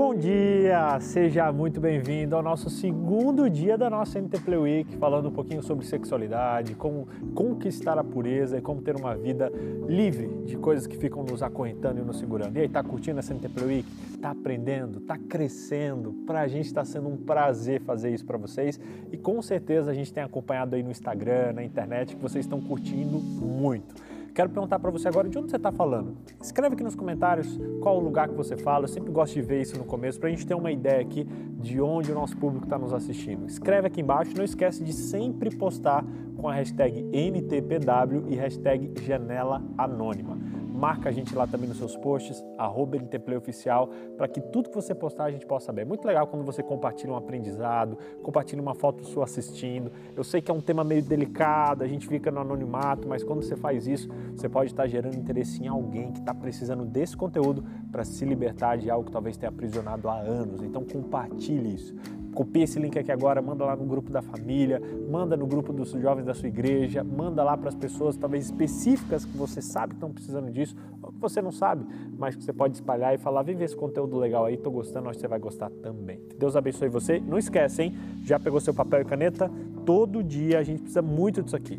Bom dia, seja muito bem-vindo ao nosso segundo dia da nossa NT Play Week, falando um pouquinho sobre sexualidade, como conquistar a pureza e como ter uma vida livre de coisas que ficam nos acorrentando e nos segurando. E aí, tá curtindo essa Play Week? Tá aprendendo? Tá crescendo? Pra gente está sendo um prazer fazer isso para vocês e com certeza a gente tem acompanhado aí no Instagram, na internet, que vocês estão curtindo muito. Quero perguntar para você agora de onde você está falando. Escreve aqui nos comentários qual o lugar que você fala. Eu sempre gosto de ver isso no começo para a gente ter uma ideia aqui de onde o nosso público está nos assistindo. Escreve aqui embaixo. Não esquece de sempre postar com a hashtag NTPW e hashtag Janela Anônima marca a gente lá também nos seus posts, arroba Oficial, para que tudo que você postar a gente possa saber. É muito legal quando você compartilha um aprendizado, compartilha uma foto sua assistindo. Eu sei que é um tema meio delicado, a gente fica no anonimato, mas quando você faz isso, você pode estar gerando interesse em alguém que está precisando desse conteúdo para se libertar de algo que talvez tenha aprisionado há anos. Então compartilhe isso. Copia esse link aqui agora, manda lá no grupo da família, manda no grupo dos jovens da sua igreja, manda lá para as pessoas talvez específicas que você sabe que estão precisando disso, ou que você não sabe, mas que você pode espalhar e falar, vem ver esse conteúdo legal aí, estou gostando, acho que você vai gostar também. Deus abençoe você. Não esquece, hein? Já pegou seu papel e caneta? Todo dia a gente precisa muito disso aqui.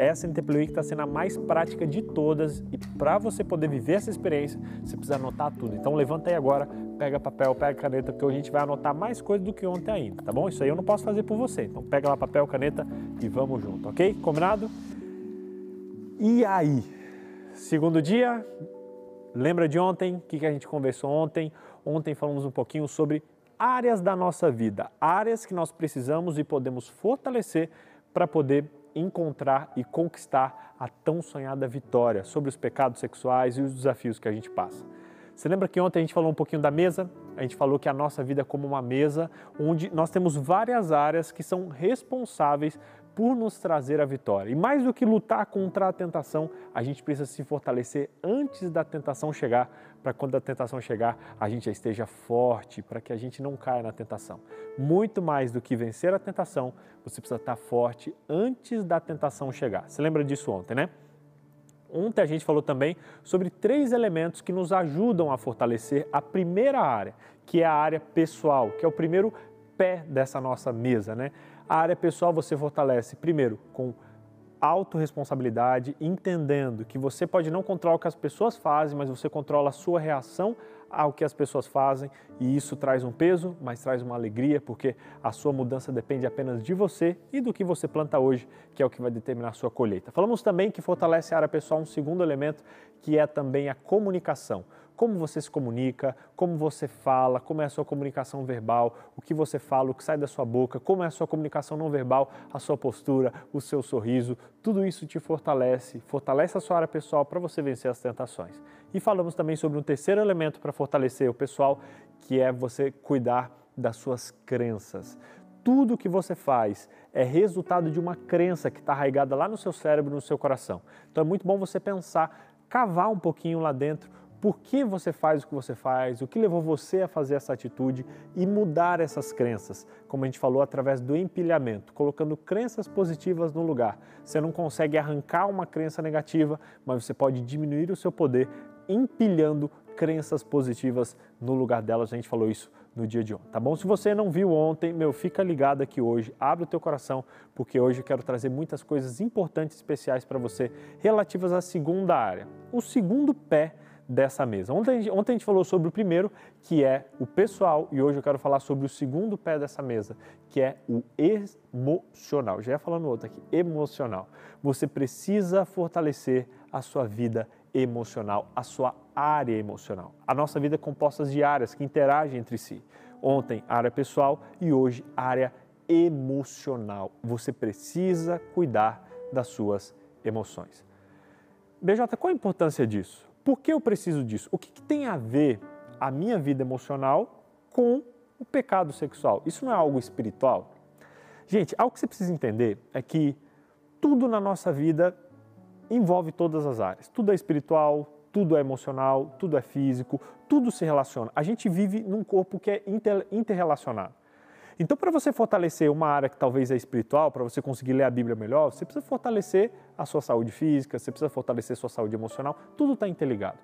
Essa NTPLI que está sendo a mais prática de todas e para você poder viver essa experiência, você precisa anotar tudo. Então levanta aí agora, pega papel, pega caneta, porque a gente vai anotar mais coisas do que ontem ainda, tá bom? Isso aí eu não posso fazer por você. Então pega lá papel, caneta e vamos junto, ok? Combinado? E aí? Segundo dia, lembra de ontem? O que a gente conversou ontem? Ontem falamos um pouquinho sobre áreas da nossa vida, áreas que nós precisamos e podemos fortalecer para poder encontrar e conquistar a tão sonhada vitória sobre os pecados sexuais e os desafios que a gente passa. Você lembra que ontem a gente falou um pouquinho da mesa? A gente falou que a nossa vida é como uma mesa onde nós temos várias áreas que são responsáveis por nos trazer a vitória. E mais do que lutar contra a tentação, a gente precisa se fortalecer antes da tentação chegar, para quando a tentação chegar, a gente já esteja forte, para que a gente não caia na tentação. Muito mais do que vencer a tentação, você precisa estar forte antes da tentação chegar. Você lembra disso ontem, né? Ontem a gente falou também sobre três elementos que nos ajudam a fortalecer a primeira área, que é a área pessoal, que é o primeiro pé dessa nossa mesa, né? A área pessoal você fortalece primeiro com autorresponsabilidade, entendendo que você pode não controlar o que as pessoas fazem, mas você controla a sua reação ao que as pessoas fazem e isso traz um peso, mas traz uma alegria, porque a sua mudança depende apenas de você e do que você planta hoje, que é o que vai determinar a sua colheita. Falamos também que fortalece a área pessoal um segundo elemento, que é também a comunicação como você se comunica, como você fala, como é a sua comunicação verbal, o que você fala, o que sai da sua boca, como é a sua comunicação não verbal, a sua postura, o seu sorriso, tudo isso te fortalece, fortalece a sua área pessoal para você vencer as tentações. E falamos também sobre um terceiro elemento para fortalecer o pessoal, que é você cuidar das suas crenças. Tudo que você faz é resultado de uma crença que está arraigada lá no seu cérebro, no seu coração. Então é muito bom você pensar, cavar um pouquinho lá dentro por que você faz o que você faz, o que levou você a fazer essa atitude e mudar essas crenças, como a gente falou, através do empilhamento, colocando crenças positivas no lugar. Você não consegue arrancar uma crença negativa, mas você pode diminuir o seu poder empilhando crenças positivas no lugar delas. A gente falou isso no dia de ontem, tá bom? Se você não viu ontem, meu, fica ligado aqui hoje, abre o teu coração, porque hoje eu quero trazer muitas coisas importantes, especiais para você, relativas à segunda área. O segundo pé dessa mesa. Ontem, ontem a gente falou sobre o primeiro, que é o pessoal, e hoje eu quero falar sobre o segundo pé dessa mesa, que é o emocional. Já ia falando outro aqui, emocional. Você precisa fortalecer a sua vida emocional, a sua área emocional. A nossa vida é composta de áreas que interagem entre si. Ontem, área pessoal e hoje, área emocional. Você precisa cuidar das suas emoções. BJ, qual a importância disso? Por que eu preciso disso? O que, que tem a ver a minha vida emocional com o pecado sexual? Isso não é algo espiritual? Gente, algo que você precisa entender é que tudo na nossa vida envolve todas as áreas. Tudo é espiritual, tudo é emocional, tudo é físico, tudo se relaciona. A gente vive num corpo que é inter, interrelacionado. Então, para você fortalecer uma área que talvez é espiritual, para você conseguir ler a Bíblia melhor, você precisa fortalecer a sua saúde física, você precisa fortalecer a sua saúde emocional, tudo está interligado.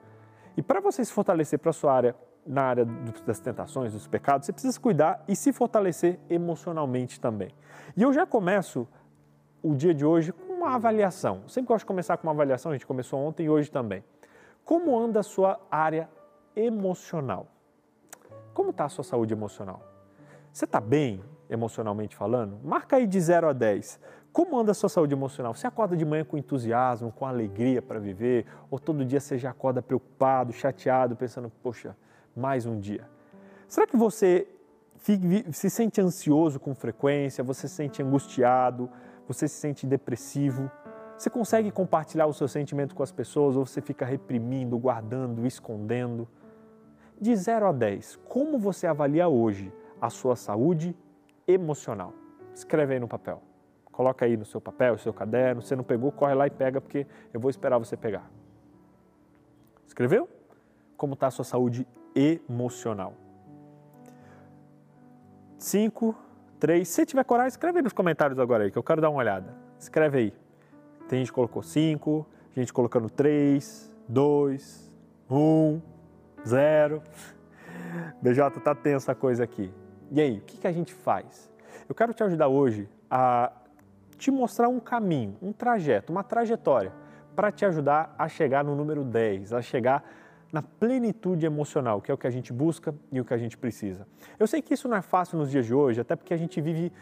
E para você se fortalecer para a sua área na área das tentações, dos pecados, você precisa cuidar e se fortalecer emocionalmente também. E eu já começo o dia de hoje com uma avaliação. Sempre gosto de começar com uma avaliação, a gente começou ontem e hoje também. Como anda a sua área emocional? Como está a sua saúde emocional? Você está bem emocionalmente falando? Marca aí de 0 a 10. Como anda a sua saúde emocional? Você acorda de manhã com entusiasmo, com alegria para viver? Ou todo dia você já acorda preocupado, chateado, pensando, poxa, mais um dia? Será que você se sente ansioso com frequência? Você se sente angustiado? Você se sente depressivo? Você consegue compartilhar o seu sentimento com as pessoas ou você fica reprimindo, guardando, escondendo? De 0 a 10, como você avalia hoje a sua saúde emocional? Escreve aí no papel. Coloca aí no seu papel, no seu caderno. Se não pegou, corre lá e pega, porque eu vou esperar você pegar. Escreveu? Como está a sua saúde emocional? Cinco, três. Se tiver coragem, escreve aí nos comentários agora aí, que eu quero dar uma olhada. Escreve aí. Tem gente que colocou cinco, gente colocando três, dois, um, zero. BJ, tá tensa a coisa aqui. E aí, o que, que a gente faz? Eu quero te ajudar hoje a te mostrar um caminho, um trajeto, uma trajetória para te ajudar a chegar no número 10, a chegar na plenitude emocional, que é o que a gente busca e o que a gente precisa. Eu sei que isso não é fácil nos dias de hoje, até porque a gente vive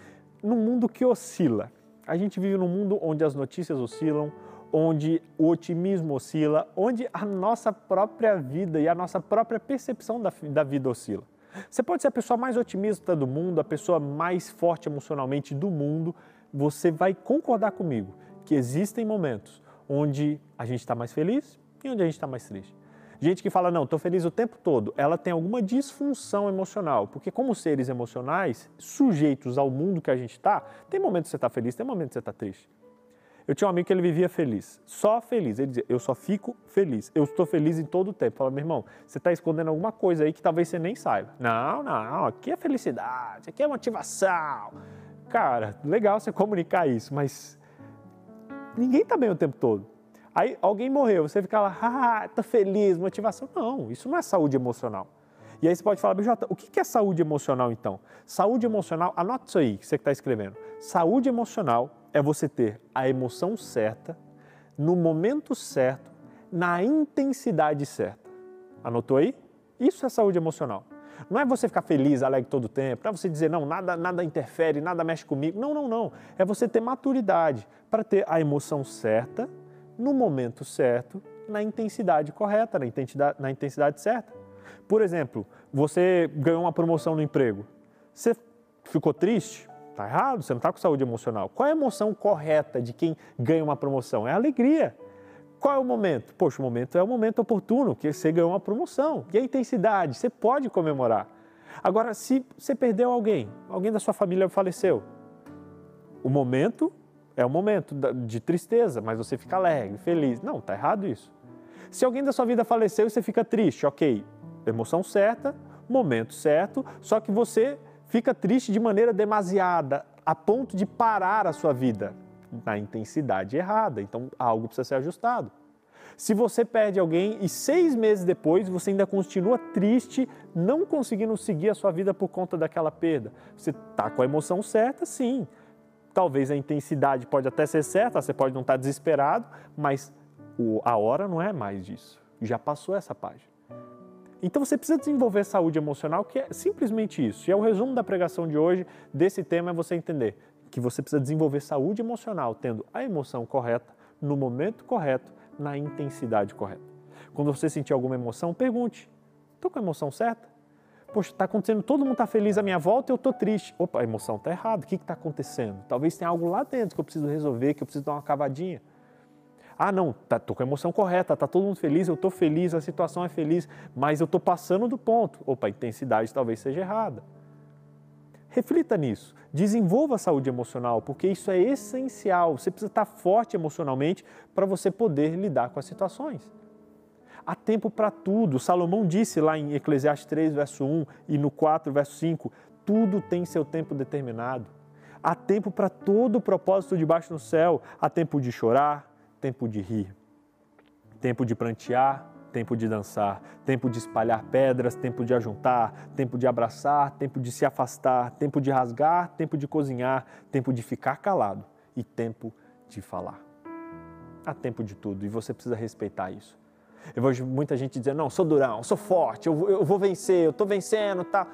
num mundo que oscila. A gente vive num mundo onde as notícias oscilam, onde o otimismo oscila, onde a nossa própria vida e a nossa própria percepção da, da vida oscila. Você pode ser a pessoa mais otimista do mundo, a pessoa mais forte emocionalmente do mundo, você vai concordar comigo que existem momentos onde a gente está mais feliz e onde a gente está mais triste. Gente que fala, não, estou feliz o tempo todo, ela tem alguma disfunção emocional, porque como seres emocionais, sujeitos ao mundo que a gente está, tem momentos que você está feliz, tem momentos que você está triste. Eu tinha um amigo que ele vivia feliz, só feliz. Ele dizia, eu só fico feliz, eu estou feliz em todo o tempo. Fala, meu irmão, você está escondendo alguma coisa aí que talvez você nem saiba. Não, não, aqui é felicidade, aqui é motivação cara, legal você comunicar isso, mas ninguém está bem o tempo todo. Aí alguém morreu, você fica lá, ah, tá feliz, motivação. Não, isso não é saúde emocional. E aí você pode falar, BJ, o que é saúde emocional então? Saúde emocional, anota isso aí, que você está escrevendo. Saúde emocional é você ter a emoção certa, no momento certo, na intensidade certa. Anotou aí? Isso é saúde emocional. Não é você ficar feliz, alegre todo o tempo, não é você dizer, não, nada, nada interfere, nada mexe comigo. Não, não, não. É você ter maturidade para ter a emoção certa, no momento certo, na intensidade correta, na intensidade, na intensidade certa. Por exemplo, você ganhou uma promoção no emprego. Você ficou triste? Está errado, você não está com saúde emocional. Qual é a emoção correta de quem ganha uma promoção? É a alegria. Qual é o momento? Poxa, o momento é o momento oportuno, que você ganhou uma promoção. E a intensidade? Você pode comemorar. Agora, se você perdeu alguém, alguém da sua família faleceu, o momento é o momento de tristeza, mas você fica alegre, feliz. Não, está errado isso. Se alguém da sua vida faleceu e você fica triste, ok, emoção certa, momento certo, só que você fica triste de maneira demasiada, a ponto de parar a sua vida na intensidade errada. Então, algo precisa ser ajustado. Se você perde alguém e seis meses depois você ainda continua triste, não conseguindo seguir a sua vida por conta daquela perda, você está com a emoção certa, sim. Talvez a intensidade pode até ser certa, você pode não estar tá desesperado, mas a hora não é mais disso. Já passou essa página. Então você precisa desenvolver saúde emocional, que é simplesmente isso. E é o resumo da pregação de hoje desse tema é você entender que você precisa desenvolver saúde emocional, tendo a emoção correta, no momento correto, na intensidade correta. Quando você sentir alguma emoção, pergunte: estou com a emoção certa? Poxa, está acontecendo, todo mundo está feliz à minha volta e eu estou triste. Opa, a emoção está errada, o que está acontecendo? Talvez tenha algo lá dentro que eu preciso resolver, que eu preciso dar uma cavadinha. Ah, não, tá, com a emoção correta, está todo mundo feliz, eu estou feliz, a situação é feliz, mas eu estou passando do ponto. Opa, a intensidade talvez seja errada. Reflita nisso. Desenvolva a saúde emocional, porque isso é essencial. Você precisa estar forte emocionalmente para você poder lidar com as situações. Há tempo para tudo. Salomão disse lá em Eclesiastes 3, verso 1 e no 4, verso 5: tudo tem seu tempo determinado. Há tempo para todo o propósito debaixo do céu. Há tempo de chorar, tempo de rir, tempo de prantear, tempo de dançar, tempo de espalhar pedras, tempo de ajuntar, tempo de abraçar, tempo de se afastar, tempo de rasgar, tempo de cozinhar, tempo de ficar calado e tempo de falar. Há tempo de tudo e você precisa respeitar isso. Eu vejo muita gente dizendo: não, sou durão, sou forte, eu, eu vou vencer, eu estou vencendo, tá?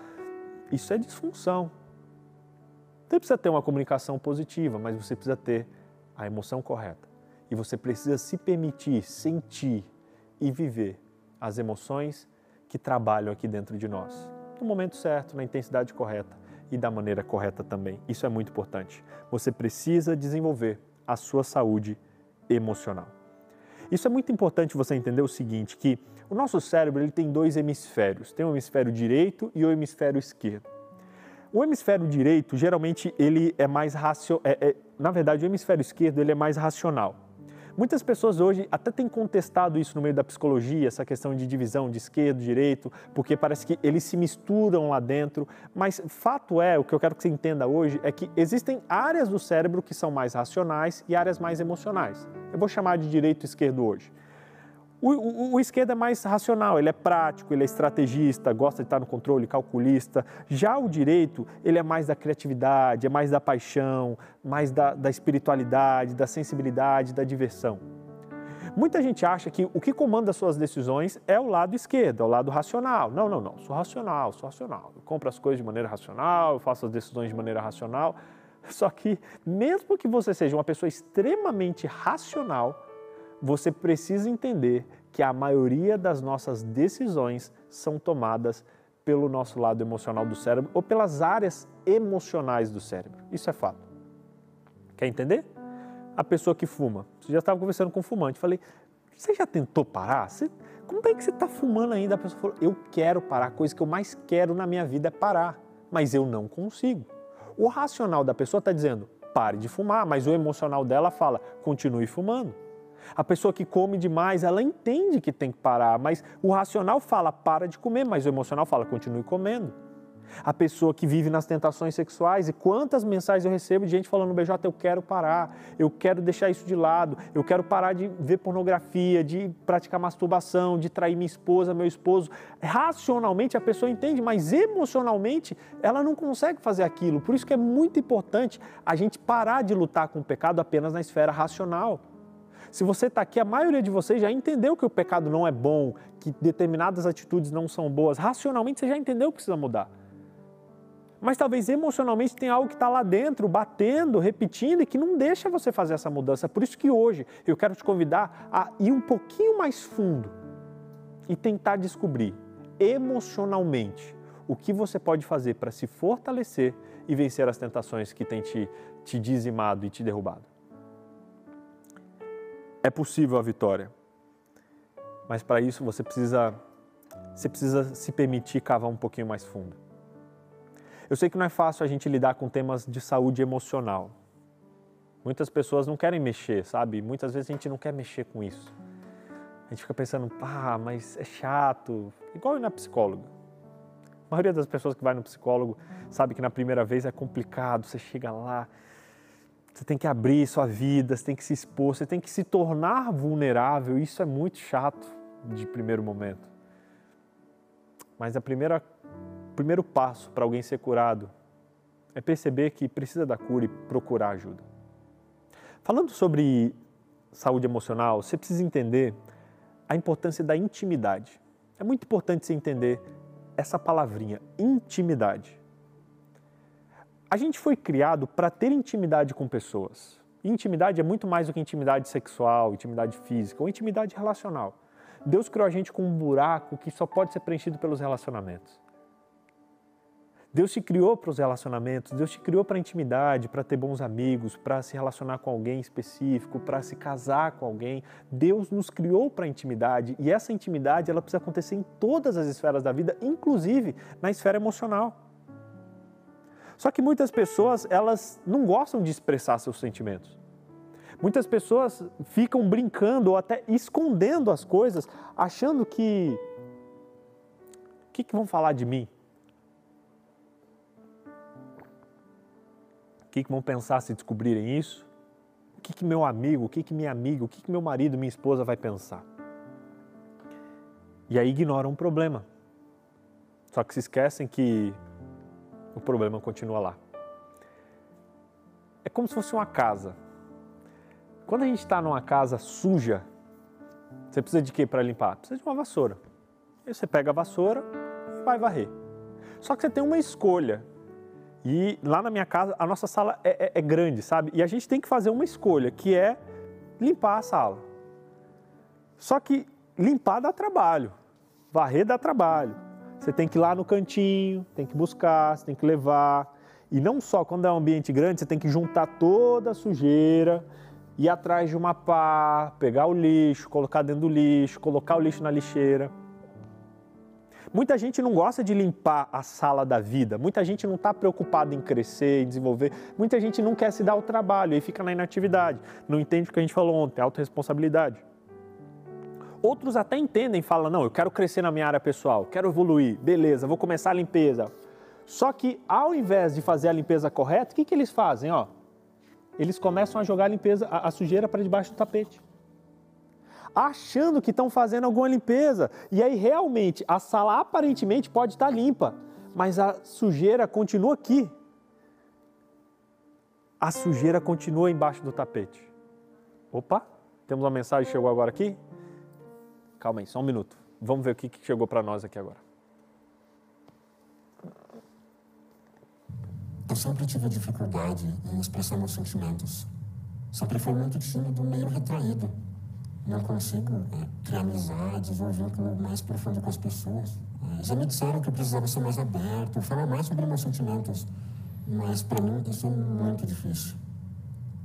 Isso é disfunção. Você precisa ter uma comunicação positiva, mas você precisa ter a emoção correta. E você precisa se permitir sentir e viver as emoções que trabalham aqui dentro de nós. No momento certo, na intensidade correta e da maneira correta também. Isso é muito importante. Você precisa desenvolver a sua saúde emocional. Isso é muito importante você entender o seguinte, que o nosso cérebro ele tem dois hemisférios, tem o hemisfério direito e o hemisfério esquerdo. O hemisfério direito, geralmente, ele é mais racional, é, é, na verdade, o hemisfério esquerdo ele é mais racional. Muitas pessoas hoje até têm contestado isso no meio da psicologia, essa questão de divisão de esquerdo, direito, porque parece que eles se misturam lá dentro. Mas fato é, o que eu quero que você entenda hoje é que existem áreas do cérebro que são mais racionais e áreas mais emocionais. Eu vou chamar de direito e esquerdo hoje. O, o, o, esquerdo é mais racional, ele é prático, ele é estrategista, gosta de estar no controle, calculista. Já o direito, ele é mais da criatividade, é mais da paixão, mais da, da espiritualidade, da sensibilidade, da diversão. Muita gente acha que o que comanda suas decisões é o lado esquerdo, é o lado racional. Não, não, não, sou racional, sou racional. Eu compro as coisas de maneira racional, eu faço as decisões de maneira racional. Só que, mesmo que você seja uma pessoa extremamente racional, você precisa entender que a maioria das nossas decisões são tomadas pelo nosso lado emocional do cérebro ou pelas áreas emocionais do cérebro. Isso é fato. Quer entender? A pessoa que fuma. Você já estava conversando com um fumante. Falei, você já tentou parar? Você, como é que você está fumando ainda? A pessoa falou, eu quero parar. A coisa que eu mais quero na minha vida é parar. Mas eu não consigo. O racional da pessoa está dizendo, pare de fumar. Mas o emocional dela fala, continue fumando. A pessoa que come demais, ela entende que tem que parar, mas o racional fala para de comer, mas o emocional fala continue comendo. A pessoa que vive nas tentações sexuais, e quantas mensagens eu recebo de gente falando BJ, eu quero parar, eu quero deixar isso de lado, eu quero parar de ver pornografia, de praticar masturbação, de trair minha esposa, meu esposo. Racionalmente a pessoa entende, mas emocionalmente ela não consegue fazer aquilo. Por isso que é muito importante a gente parar de lutar com o pecado apenas na esfera racional. Se você está aqui, a maioria de vocês já entendeu que o pecado não é bom, que determinadas atitudes não são boas. Racionalmente você já entendeu que precisa mudar. Mas talvez emocionalmente tem algo que está lá dentro, batendo, repetindo e que não deixa você fazer essa mudança. Por isso que hoje eu quero te convidar a ir um pouquinho mais fundo e tentar descobrir emocionalmente o que você pode fazer para se fortalecer e vencer as tentações que têm te, te dizimado e te derrubado. É possível a vitória. Mas para isso você precisa você precisa se permitir cavar um pouquinho mais fundo. Eu sei que não é fácil a gente lidar com temas de saúde emocional. Muitas pessoas não querem mexer, sabe? Muitas vezes a gente não quer mexer com isso. A gente fica pensando, ah, mas é chato. Igual ir na psicóloga. A maioria das pessoas que vai no psicólogo sabe que na primeira vez é complicado. Você chega lá, você tem que abrir sua vida, você tem que se expor, você tem que se tornar vulnerável. Isso é muito chato de primeiro momento. Mas a primeira, o primeiro passo para alguém ser curado é perceber que precisa da cura e procurar ajuda. Falando sobre saúde emocional, você precisa entender a importância da intimidade. É muito importante você entender essa palavrinha, intimidade. A gente foi criado para ter intimidade com pessoas. E intimidade é muito mais do que intimidade sexual, intimidade física ou intimidade relacional. Deus criou a gente com um buraco que só pode ser preenchido pelos relacionamentos. Deus te criou para os relacionamentos, Deus te criou para a intimidade, para ter bons amigos, para se relacionar com alguém específico, para se casar com alguém. Deus nos criou para a intimidade e essa intimidade ela precisa acontecer em todas as esferas da vida, inclusive na esfera emocional. Só que muitas pessoas, elas não gostam de expressar seus sentimentos. Muitas pessoas ficam brincando ou até escondendo as coisas, achando que. O que, que vão falar de mim? O que, que vão pensar se descobrirem isso? O que, que meu amigo, o que, que minha amiga, o que, que meu marido, minha esposa vai pensar? E aí ignoram o problema. Só que se esquecem que o problema continua lá. É como se fosse uma casa. Quando a gente está numa casa suja, você precisa de quê para limpar? Precisa de uma vassoura. Aí você pega a vassoura e vai varrer. Só que você tem uma escolha. E lá na minha casa, a nossa sala é, é, é grande, sabe? E a gente tem que fazer uma escolha, que é limpar a sala. Só que limpar dá trabalho, varrer dá trabalho. Você tem que ir lá no cantinho, tem que buscar, você tem que levar. E não só quando é um ambiente grande, você tem que juntar toda a sujeira, ir atrás de uma pá, pegar o lixo, colocar dentro do lixo, colocar o lixo na lixeira. Muita gente não gosta de limpar a sala da vida, muita gente não está preocupada em crescer, em desenvolver, muita gente não quer se dar o trabalho e fica na inatividade, não entende o que a gente falou ontem, autorresponsabilidade. Outros até entendem, falam, não, eu quero crescer na minha área pessoal, quero evoluir, beleza, vou começar a limpeza. Só que ao invés de fazer a limpeza correta, o que, que eles fazem? Ó, eles começam a jogar a, limpeza, a, a sujeira para debaixo do tapete. Achando que estão fazendo alguma limpeza. E aí realmente a sala aparentemente pode estar limpa, mas a sujeira continua aqui. A sujeira continua embaixo do tapete. Opa, temos uma mensagem que chegou agora aqui? Calma aí, só um minuto. Vamos ver o que chegou para nós aqui agora. Eu sempre tive dificuldade em expressar meus sentimentos. Sempre fui muito tímido, meio retraído. Não consigo é, criar amizades ou vínculo mais profundo com as pessoas. É, já me disseram que eu precisava ser mais aberto, falar mais sobre meus sentimentos. Mas para mim isso é muito difícil.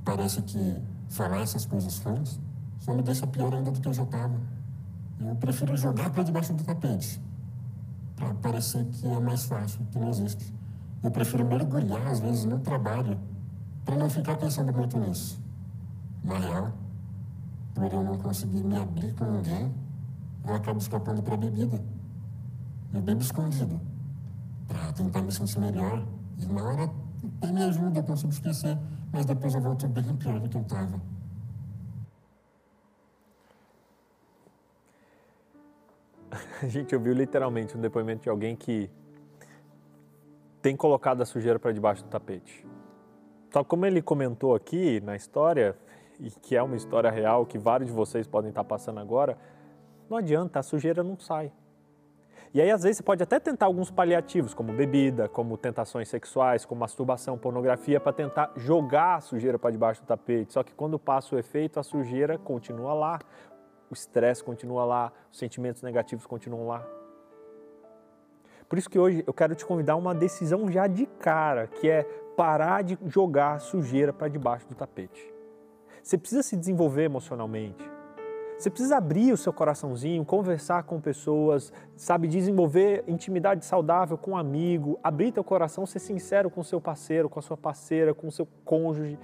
Parece que falar essas coisas ruins só me deixa pior ainda do que eu já estava. Eu prefiro jogar para debaixo do tapete, para parecer que é mais fácil, que não existe. Eu prefiro mergulhar, às vezes, no trabalho, para não ficar pensando muito nisso. Na real, por eu não conseguir me abrir com ninguém, eu acabo escapando para a bebida. Eu bebo escondido, para tentar me sentir melhor. E na hora, me ajuda, eu consigo esquecer, mas depois eu volto bem pior do que eu estava. a gente ouviu literalmente um depoimento de alguém que tem colocado a sujeira para debaixo do tapete. Só como ele comentou aqui na história, e que é uma história real que vários de vocês podem estar passando agora, não adianta, a sujeira não sai. E aí, às vezes, você pode até tentar alguns paliativos, como bebida, como tentações sexuais, como masturbação, pornografia, para tentar jogar a sujeira para debaixo do tapete. Só que quando passa o efeito, a sujeira continua lá o estresse continua lá, os sentimentos negativos continuam lá. Por isso que hoje eu quero te convidar a uma decisão já de cara, que é parar de jogar sujeira para debaixo do tapete. Você precisa se desenvolver emocionalmente. Você precisa abrir o seu coraçãozinho, conversar com pessoas, sabe, desenvolver intimidade saudável com um amigo, abrir teu coração, ser sincero com seu parceiro, com a sua parceira, com o seu cônjuge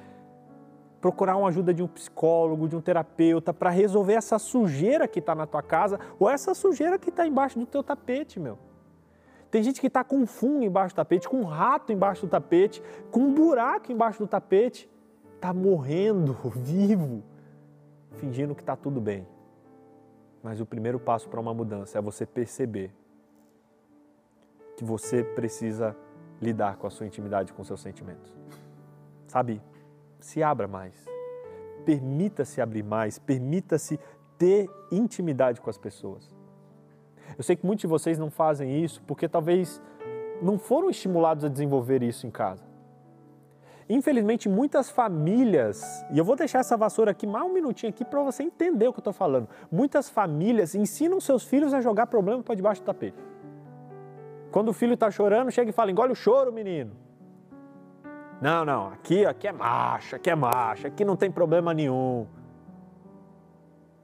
procurar uma ajuda de um psicólogo, de um terapeuta, para resolver essa sujeira que está na tua casa ou essa sujeira que está embaixo do teu tapete, meu. Tem gente que está com um fungo embaixo do tapete, com um rato embaixo do tapete, com um buraco embaixo do tapete, está morrendo vivo, fingindo que está tudo bem. Mas o primeiro passo para uma mudança é você perceber que você precisa lidar com a sua intimidade, com seus sentimentos. Sabe? Se abra mais. Permita-se abrir mais, permita-se ter intimidade com as pessoas. Eu sei que muitos de vocês não fazem isso porque talvez não foram estimulados a desenvolver isso em casa. Infelizmente, muitas famílias, e eu vou deixar essa vassoura aqui mais um minutinho aqui para você entender o que eu estou falando. Muitas famílias ensinam seus filhos a jogar problema para debaixo do tapete. Quando o filho está chorando, chega e fala: engole o choro, menino. Não, não, aqui, aqui é macho, aqui é macho, aqui não tem problema nenhum.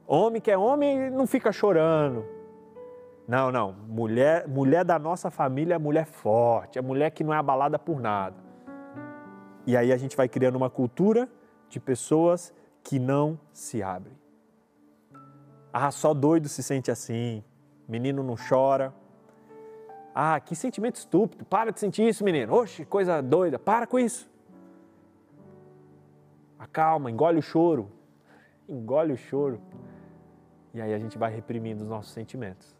Homem que é homem não fica chorando. Não, não, mulher, mulher da nossa família é mulher forte, é mulher que não é abalada por nada. E aí a gente vai criando uma cultura de pessoas que não se abrem. Ah, só doido se sente assim, menino não chora. Ah, que sentimento estúpido, para de sentir isso, menino. Oxe, coisa doida, para com isso acalma, engole o choro, engole o choro. E aí a gente vai reprimindo os nossos sentimentos.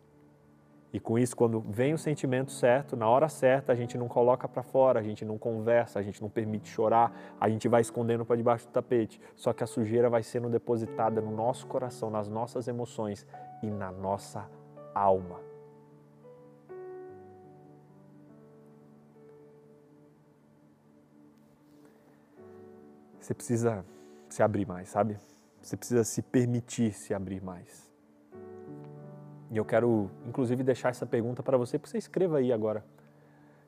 E com isso, quando vem o sentimento certo, na hora certa, a gente não coloca para fora, a gente não conversa, a gente não permite chorar, a gente vai escondendo para debaixo do tapete. Só que a sujeira vai sendo depositada no nosso coração, nas nossas emoções e na nossa alma. Você precisa se abrir mais, sabe? Você precisa se permitir se abrir mais. E eu quero, inclusive, deixar essa pergunta para você, porque você escreva aí agora.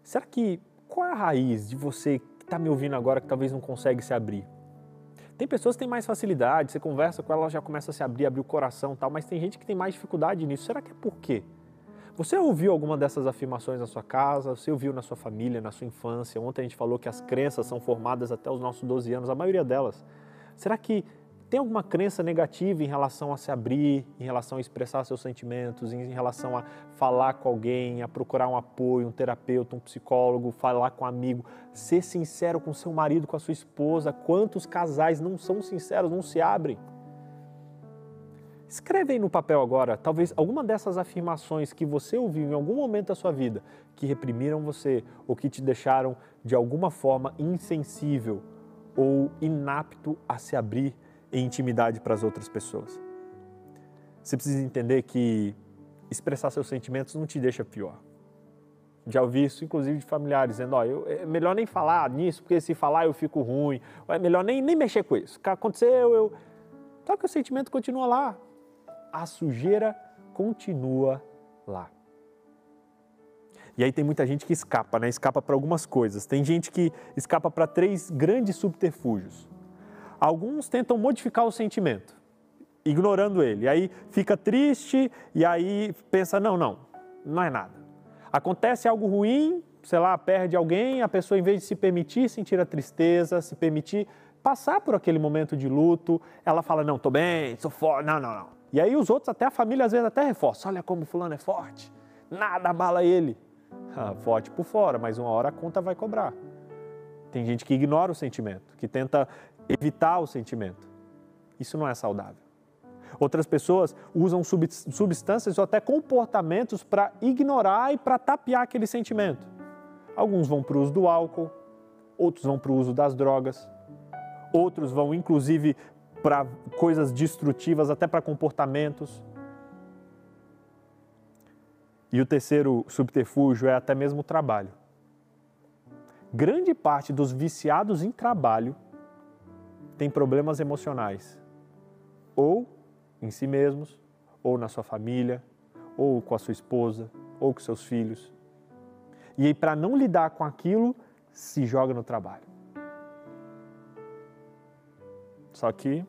Será que, qual é a raiz de você que está me ouvindo agora que talvez não consegue se abrir? Tem pessoas que têm mais facilidade, você conversa com ela, ela já começa a se abrir, abrir o coração tal, mas tem gente que tem mais dificuldade nisso. Será que é por quê? Você ouviu alguma dessas afirmações na sua casa? Você ouviu na sua família, na sua infância? Ontem a gente falou que as crenças são formadas até os nossos 12 anos, a maioria delas. Será que tem alguma crença negativa em relação a se abrir, em relação a expressar seus sentimentos, em relação a falar com alguém, a procurar um apoio, um terapeuta, um psicólogo, falar com um amigo, ser sincero com seu marido, com a sua esposa? Quantos casais não são sinceros, não se abrem? Escreve aí no papel agora, talvez alguma dessas afirmações que você ouviu em algum momento da sua vida, que reprimiram você ou que te deixaram de alguma forma insensível ou inapto a se abrir e intimidade para as outras pessoas. Você precisa entender que expressar seus sentimentos não te deixa pior. Já ouvi isso, inclusive, de familiares, dizendo: ó, é melhor nem falar nisso, porque se falar eu fico ruim, é melhor nem, nem mexer com isso. Aconteceu, eu. Só que o sentimento continua lá. A sujeira continua lá. E aí tem muita gente que escapa, né? Escapa para algumas coisas. Tem gente que escapa para três grandes subterfúgios. Alguns tentam modificar o sentimento, ignorando ele. Aí fica triste e aí pensa: não, não, não é nada. Acontece algo ruim, sei lá, perde alguém, a pessoa, em vez de se permitir sentir a tristeza, se permitir passar por aquele momento de luto, ela fala: não, tô bem, sou forte. Não, não, não. E aí os outros, até a família, às vezes até reforça: olha como fulano é forte, nada abala ele. Ah, forte por fora, mas uma hora a conta vai cobrar. Tem gente que ignora o sentimento, que tenta evitar o sentimento. Isso não é saudável. Outras pessoas usam substâncias ou até comportamentos para ignorar e para tapear aquele sentimento. Alguns vão para o uso do álcool, outros vão para o uso das drogas, outros vão inclusive para coisas destrutivas, até para comportamentos. E o terceiro subterfúgio é até mesmo o trabalho. Grande parte dos viciados em trabalho tem problemas emocionais, ou em si mesmos, ou na sua família, ou com a sua esposa, ou com seus filhos. E aí, para não lidar com aquilo, se joga no trabalho. Só que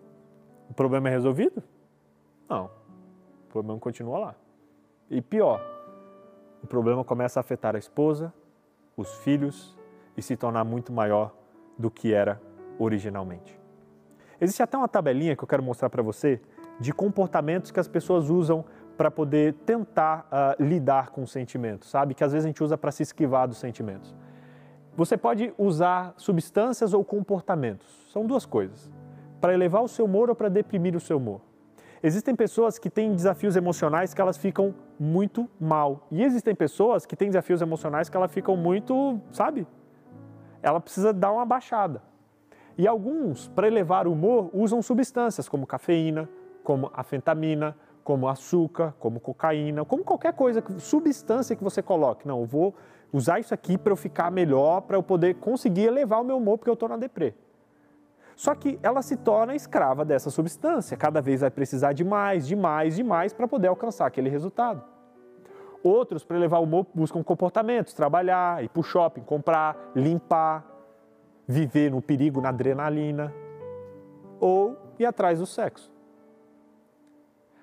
o problema é resolvido? Não. O problema continua lá. E pior, o problema começa a afetar a esposa, os filhos e se tornar muito maior do que era originalmente. Existe até uma tabelinha que eu quero mostrar para você de comportamentos que as pessoas usam para poder tentar uh, lidar com os sentimentos, sabe? Que às vezes a gente usa para se esquivar dos sentimentos. Você pode usar substâncias ou comportamentos, são duas coisas, para elevar o seu humor ou para deprimir o seu humor. Existem pessoas que têm desafios emocionais que elas ficam muito mal. E existem pessoas que têm desafios emocionais que elas ficam muito, sabe? Ela precisa dar uma baixada. E alguns, para elevar o humor, usam substâncias como cafeína, como afentamina, como açúcar, como cocaína, como qualquer coisa, substância que você coloque. Não, eu vou usar isso aqui para eu ficar melhor, para eu poder conseguir elevar o meu humor porque eu estou na deprê. Só que ela se torna escrava dessa substância, cada vez vai precisar de mais, de mais, de mais para poder alcançar aquele resultado. Outros, para elevar o humor, buscam comportamentos, trabalhar, ir para o shopping, comprar, limpar, viver no perigo, na adrenalina, ou ir atrás do sexo.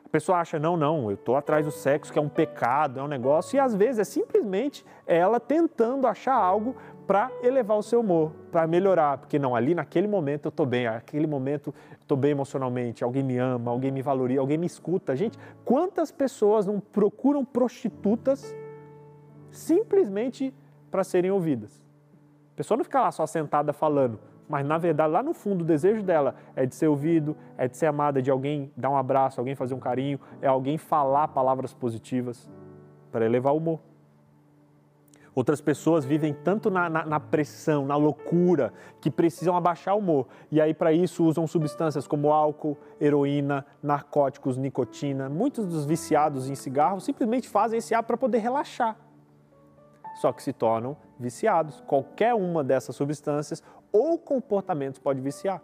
A pessoa acha, não, não, eu estou atrás do sexo, que é um pecado, é um negócio, e às vezes é simplesmente ela tentando achar algo para elevar o seu humor, para melhorar, porque não, ali naquele momento eu estou bem, naquele momento estou bem emocionalmente, alguém me ama, alguém me valoriza, alguém me escuta. Gente, quantas pessoas não procuram prostitutas simplesmente para serem ouvidas? pessoa não fica lá só sentada falando, mas na verdade lá no fundo o desejo dela é de ser ouvido, é de ser amada, de alguém dar um abraço, alguém fazer um carinho, é alguém falar palavras positivas. para elevar o humor. Outras pessoas vivem tanto na, na, na, pressão, na loucura, que precisam abaixar o humor. E aí, para isso, usam substâncias como álcool, heroína, narcóticos, nicotina. Muitos dos viciados em cigarro simplesmente fazem esse ato para poder relaxar. Só que se tornam viciados. Qualquer uma dessas substâncias ou comportamentos pode viciar.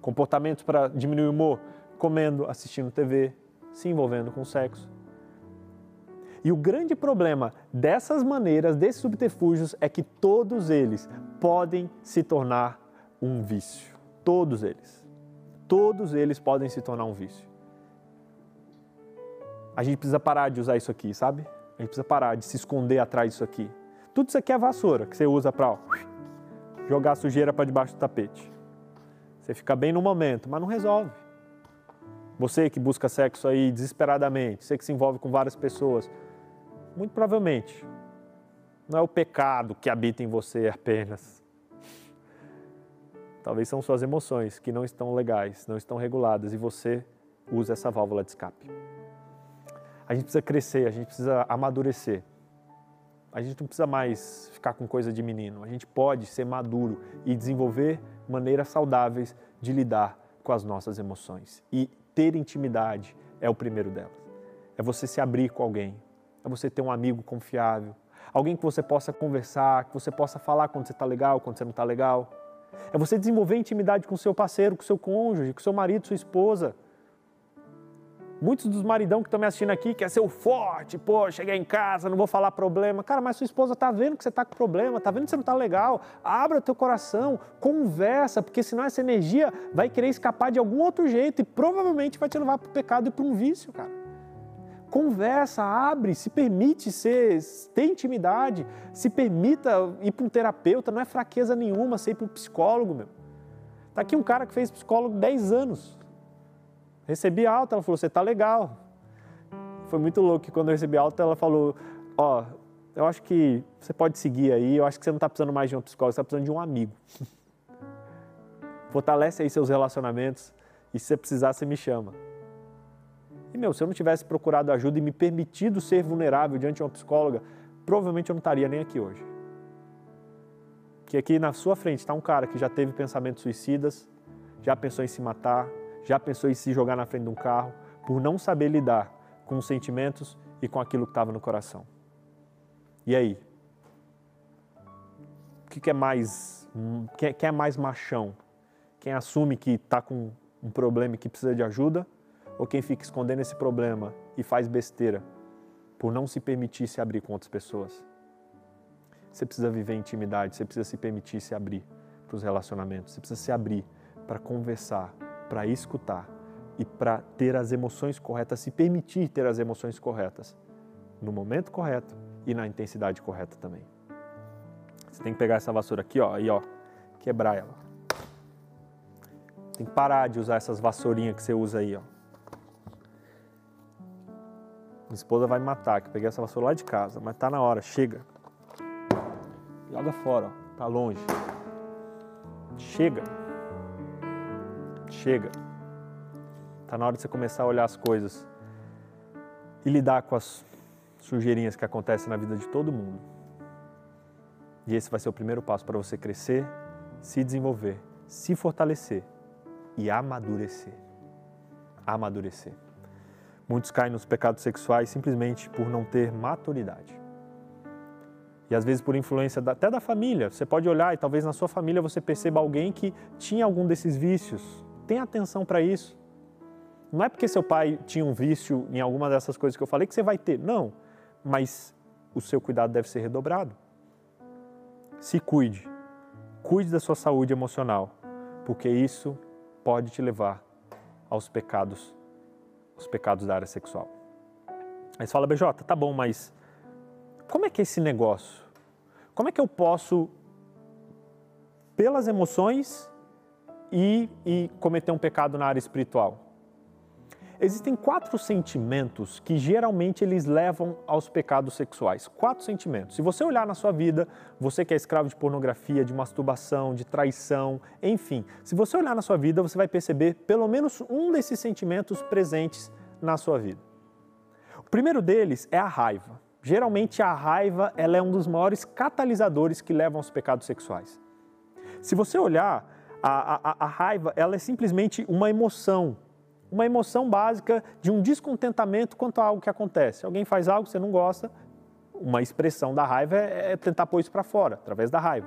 Comportamentos para diminuir o humor, comendo, assistindo TV, se envolvendo com sexo. E o grande problema dessas maneiras, desses subterfúgios, é que todos eles podem se tornar um vício. Todos eles. Todos eles podem se tornar um vício. A gente precisa parar de usar isso aqui, sabe? A gente precisa parar de se esconder atrás disso aqui. Tudo isso aqui é vassoura que você usa para jogar sujeira para debaixo do tapete. Você fica bem no momento, mas não resolve. Você que busca sexo aí desesperadamente, você que se envolve com várias pessoas, muito provavelmente não é o pecado que habita em você apenas. Talvez são suas emoções que não estão legais, não estão reguladas e você usa essa válvula de escape. A gente precisa crescer, a gente precisa amadurecer. A gente não precisa mais ficar com coisa de menino. A gente pode ser maduro e desenvolver maneiras saudáveis de lidar com as nossas emoções. E ter intimidade é o primeiro delas. É você se abrir com alguém, é você ter um amigo confiável, alguém que você possa conversar, que você possa falar quando você está legal, quando você não está legal. É você desenvolver intimidade com seu parceiro, com seu cônjuge, com seu marido, sua esposa. Muitos dos maridão que estão me assistindo aqui quer ser o forte, pô, cheguei em casa, não vou falar problema. Cara, mas sua esposa está vendo que você está com problema, está vendo que você não está legal. Abra teu coração, conversa, porque senão essa energia vai querer escapar de algum outro jeito e provavelmente vai te levar para o pecado e para um vício, cara. Conversa, abre, se permite ser, ter intimidade, se permita ir para um terapeuta, não é fraqueza nenhuma ser ir para um psicólogo, meu. Tá aqui um cara que fez psicólogo 10 anos Recebi alta, ela falou, você tá legal. Foi muito louco que quando eu recebi alta, ela falou, ó, oh, eu acho que você pode seguir aí, eu acho que você não está precisando mais de um psicólogo, você está precisando de um amigo. Fortalece aí seus relacionamentos e se você precisar, você me chama. E, meu, se eu não tivesse procurado ajuda e me permitido ser vulnerável diante de uma psicóloga, provavelmente eu não estaria nem aqui hoje. Que aqui na sua frente está um cara que já teve pensamentos suicidas, já pensou em se matar, já pensou em se jogar na frente de um carro por não saber lidar com os sentimentos e com aquilo que estava no coração? E aí? O que, é mais. Quem, quem é mais machão? Quem assume que está com um problema e que precisa de ajuda? Ou quem fica escondendo esse problema e faz besteira por não se permitir se abrir com outras pessoas? Você precisa viver intimidade, você precisa se permitir se abrir para os relacionamentos, você precisa se abrir para conversar, para escutar e para ter as emoções corretas, se permitir ter as emoções corretas no momento correto e na intensidade correta também. Você tem que pegar essa vassoura aqui, ó, e ó, quebrar ela. Tem que parar de usar essas vassourinhas que você usa aí, ó. Minha esposa vai me matar, que eu peguei essa vassoura lá de casa, mas tá na hora, chega. Joga fora, ó, tá longe. Chega. Chega. Está na hora de você começar a olhar as coisas e lidar com as sujeirinhas que acontecem na vida de todo mundo. E esse vai ser o primeiro passo para você crescer, se desenvolver, se fortalecer e amadurecer. Amadurecer. Muitos caem nos pecados sexuais simplesmente por não ter maturidade. E às vezes por influência até da família. Você pode olhar e talvez na sua família você perceba alguém que tinha algum desses vícios, Tenha atenção para isso. Não é porque seu pai tinha um vício em alguma dessas coisas que eu falei que você vai ter. Não. Mas o seu cuidado deve ser redobrado. Se cuide. Cuide da sua saúde emocional, porque isso pode te levar aos pecados, os pecados da área sexual. Aí você fala, BJ, tá bom, mas como é que é esse negócio? Como é que eu posso, pelas emoções, e, e cometer um pecado na área espiritual? Existem quatro sentimentos que geralmente eles levam aos pecados sexuais. Quatro sentimentos. Se você olhar na sua vida, você que é escravo de pornografia, de masturbação, de traição, enfim, se você olhar na sua vida, você vai perceber pelo menos um desses sentimentos presentes na sua vida. primeiro deles é a raiva. Geralmente a raiva ela é um dos maiores catalisadores que levam aos pecados sexuais. Se você olhar, a, a, a raiva ela é simplesmente uma emoção, uma emoção básica de um descontentamento quanto a algo que acontece. Alguém faz algo que você não gosta, uma expressão da raiva é, é tentar pôr isso para fora, através da raiva.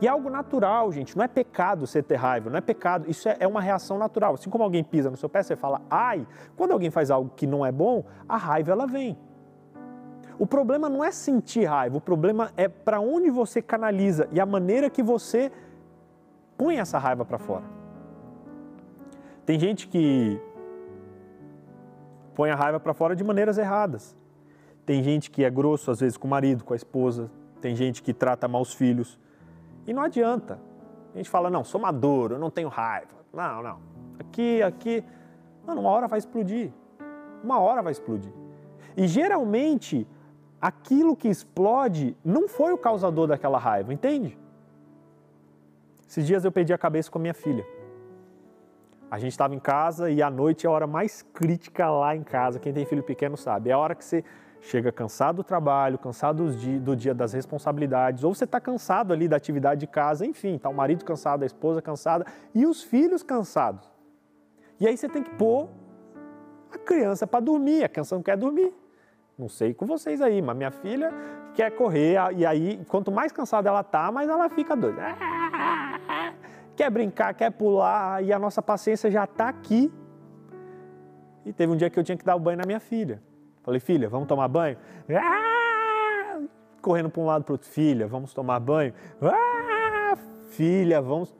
E é algo natural, gente. Não é pecado você ter raiva, não é pecado. Isso é, é uma reação natural. Assim como alguém pisa no seu pé, você fala ai. Quando alguém faz algo que não é bom, a raiva ela vem. O problema não é sentir raiva, o problema é para onde você canaliza e a maneira que você põe essa raiva para fora. Tem gente que põe a raiva para fora de maneiras erradas. Tem gente que é grosso às vezes com o marido, com a esposa. Tem gente que trata mal os filhos. E não adianta. A gente fala, não, sou maduro, eu não tenho raiva. Não, não. Aqui, aqui. Mano, uma hora vai explodir. Uma hora vai explodir. E geralmente, aquilo que explode não foi o causador daquela raiva, entende? Esses dias eu perdi a cabeça com a minha filha. A gente estava em casa e à noite é a hora mais crítica lá em casa. Quem tem filho pequeno sabe. É a hora que você chega cansado do trabalho, cansado do dia das responsabilidades, ou você está cansado ali da atividade de casa, enfim, está o marido cansado, a esposa cansada e os filhos cansados. E aí você tem que pôr a criança para dormir, a criança não quer dormir. Não sei com vocês aí, mas minha filha quer correr e aí quanto mais cansada ela tá, mais ela fica doida. Quer brincar, quer pular e a nossa paciência já está aqui. E teve um dia que eu tinha que dar o banho na minha filha. Falei, filha, vamos tomar banho? Ah! Correndo para um lado para outro, filha, vamos tomar banho? Ah! Filha, vamos.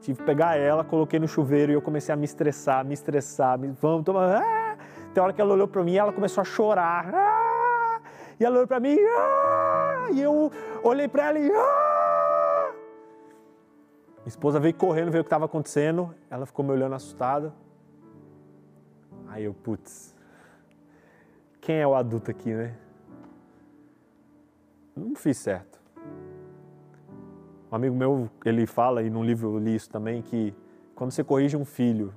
Tive que pegar ela, coloquei no chuveiro e eu comecei a me estressar, me estressar, me... vamos tomar. Ah! Tem hora que ela olhou para mim e ela começou a chorar. Ah! E ela olhou para mim ah! e eu olhei para ela e. Ah! Minha esposa veio correndo, ver o que estava acontecendo. Ela ficou me olhando assustada. Aí eu, putz, quem é o adulto aqui, né? Não fiz certo. Um amigo meu, ele fala, e num livro eu li isso também, que quando você corrige um filho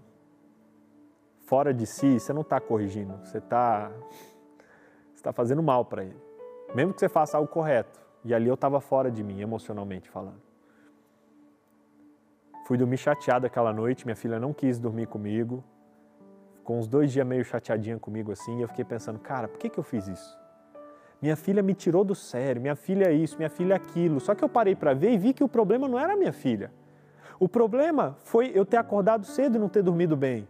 fora de si, você não está corrigindo, você está tá fazendo mal para ele. Mesmo que você faça algo correto. E ali eu estava fora de mim, emocionalmente falando. Fui dormir chateado aquela noite, minha filha não quis dormir comigo com uns dois dias meio chateadinha comigo assim, e eu fiquei pensando, cara, por que, que eu fiz isso? Minha filha me tirou do sério, minha filha é isso, minha filha é aquilo. Só que eu parei para ver e vi que o problema não era minha filha. O problema foi eu ter acordado cedo e não ter dormido bem.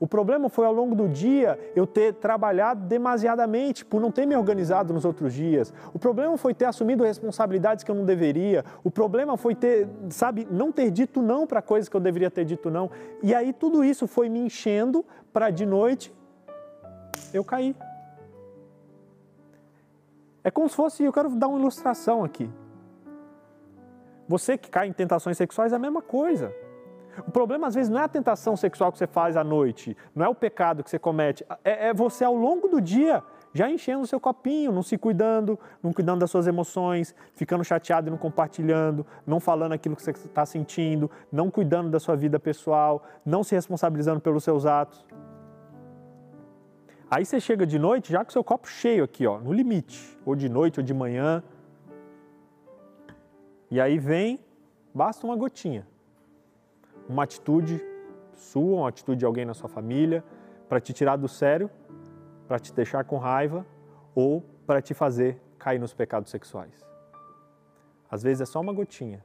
O problema foi ao longo do dia eu ter trabalhado demasiadamente por não ter me organizado nos outros dias. O problema foi ter assumido responsabilidades que eu não deveria. O problema foi ter, sabe, não ter dito não para coisas que eu deveria ter dito não. E aí tudo isso foi me enchendo para de noite eu cair. É como se fosse, eu quero dar uma ilustração aqui. Você que cai em tentações sexuais é a mesma coisa. O problema, às vezes, não é a tentação sexual que você faz à noite, não é o pecado que você comete, é, é você ao longo do dia já enchendo o seu copinho, não se cuidando, não cuidando das suas emoções, ficando chateado e não compartilhando, não falando aquilo que você está sentindo, não cuidando da sua vida pessoal, não se responsabilizando pelos seus atos. Aí você chega de noite já com o seu copo cheio aqui, ó, no limite, ou de noite ou de manhã. E aí vem, basta uma gotinha uma atitude sua, uma atitude de alguém na sua família, para te tirar do sério, para te deixar com raiva ou para te fazer cair nos pecados sexuais. Às vezes é só uma gotinha.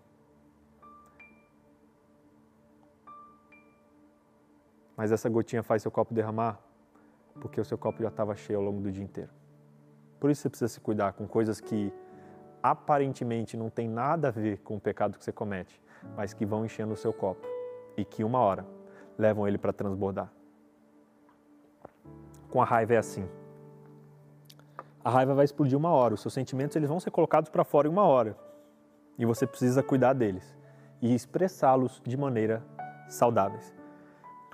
Mas essa gotinha faz seu copo derramar porque o seu copo já estava cheio ao longo do dia inteiro. Por isso você precisa se cuidar com coisas que aparentemente não tem nada a ver com o pecado que você comete, mas que vão enchendo o seu copo e que uma hora levam ele para transbordar. Com a raiva é assim. A raiva vai explodir uma hora, os seus sentimentos eles vão ser colocados para fora em uma hora. E você precisa cuidar deles e expressá-los de maneira saudáveis.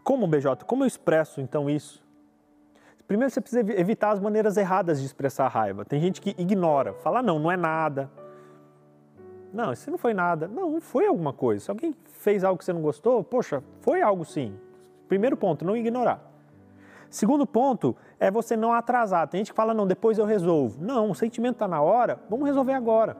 Como, BJ? Como eu expresso então isso? Primeiro você precisa evitar as maneiras erradas de expressar a raiva. Tem gente que ignora, fala não, não é nada, não, isso não foi nada. Não, foi alguma coisa. Se alguém fez algo que você não gostou, poxa, foi algo sim. Primeiro ponto, não ignorar. Segundo ponto é você não atrasar. Tem gente que fala, não, depois eu resolvo. Não, o sentimento está na hora, vamos resolver agora.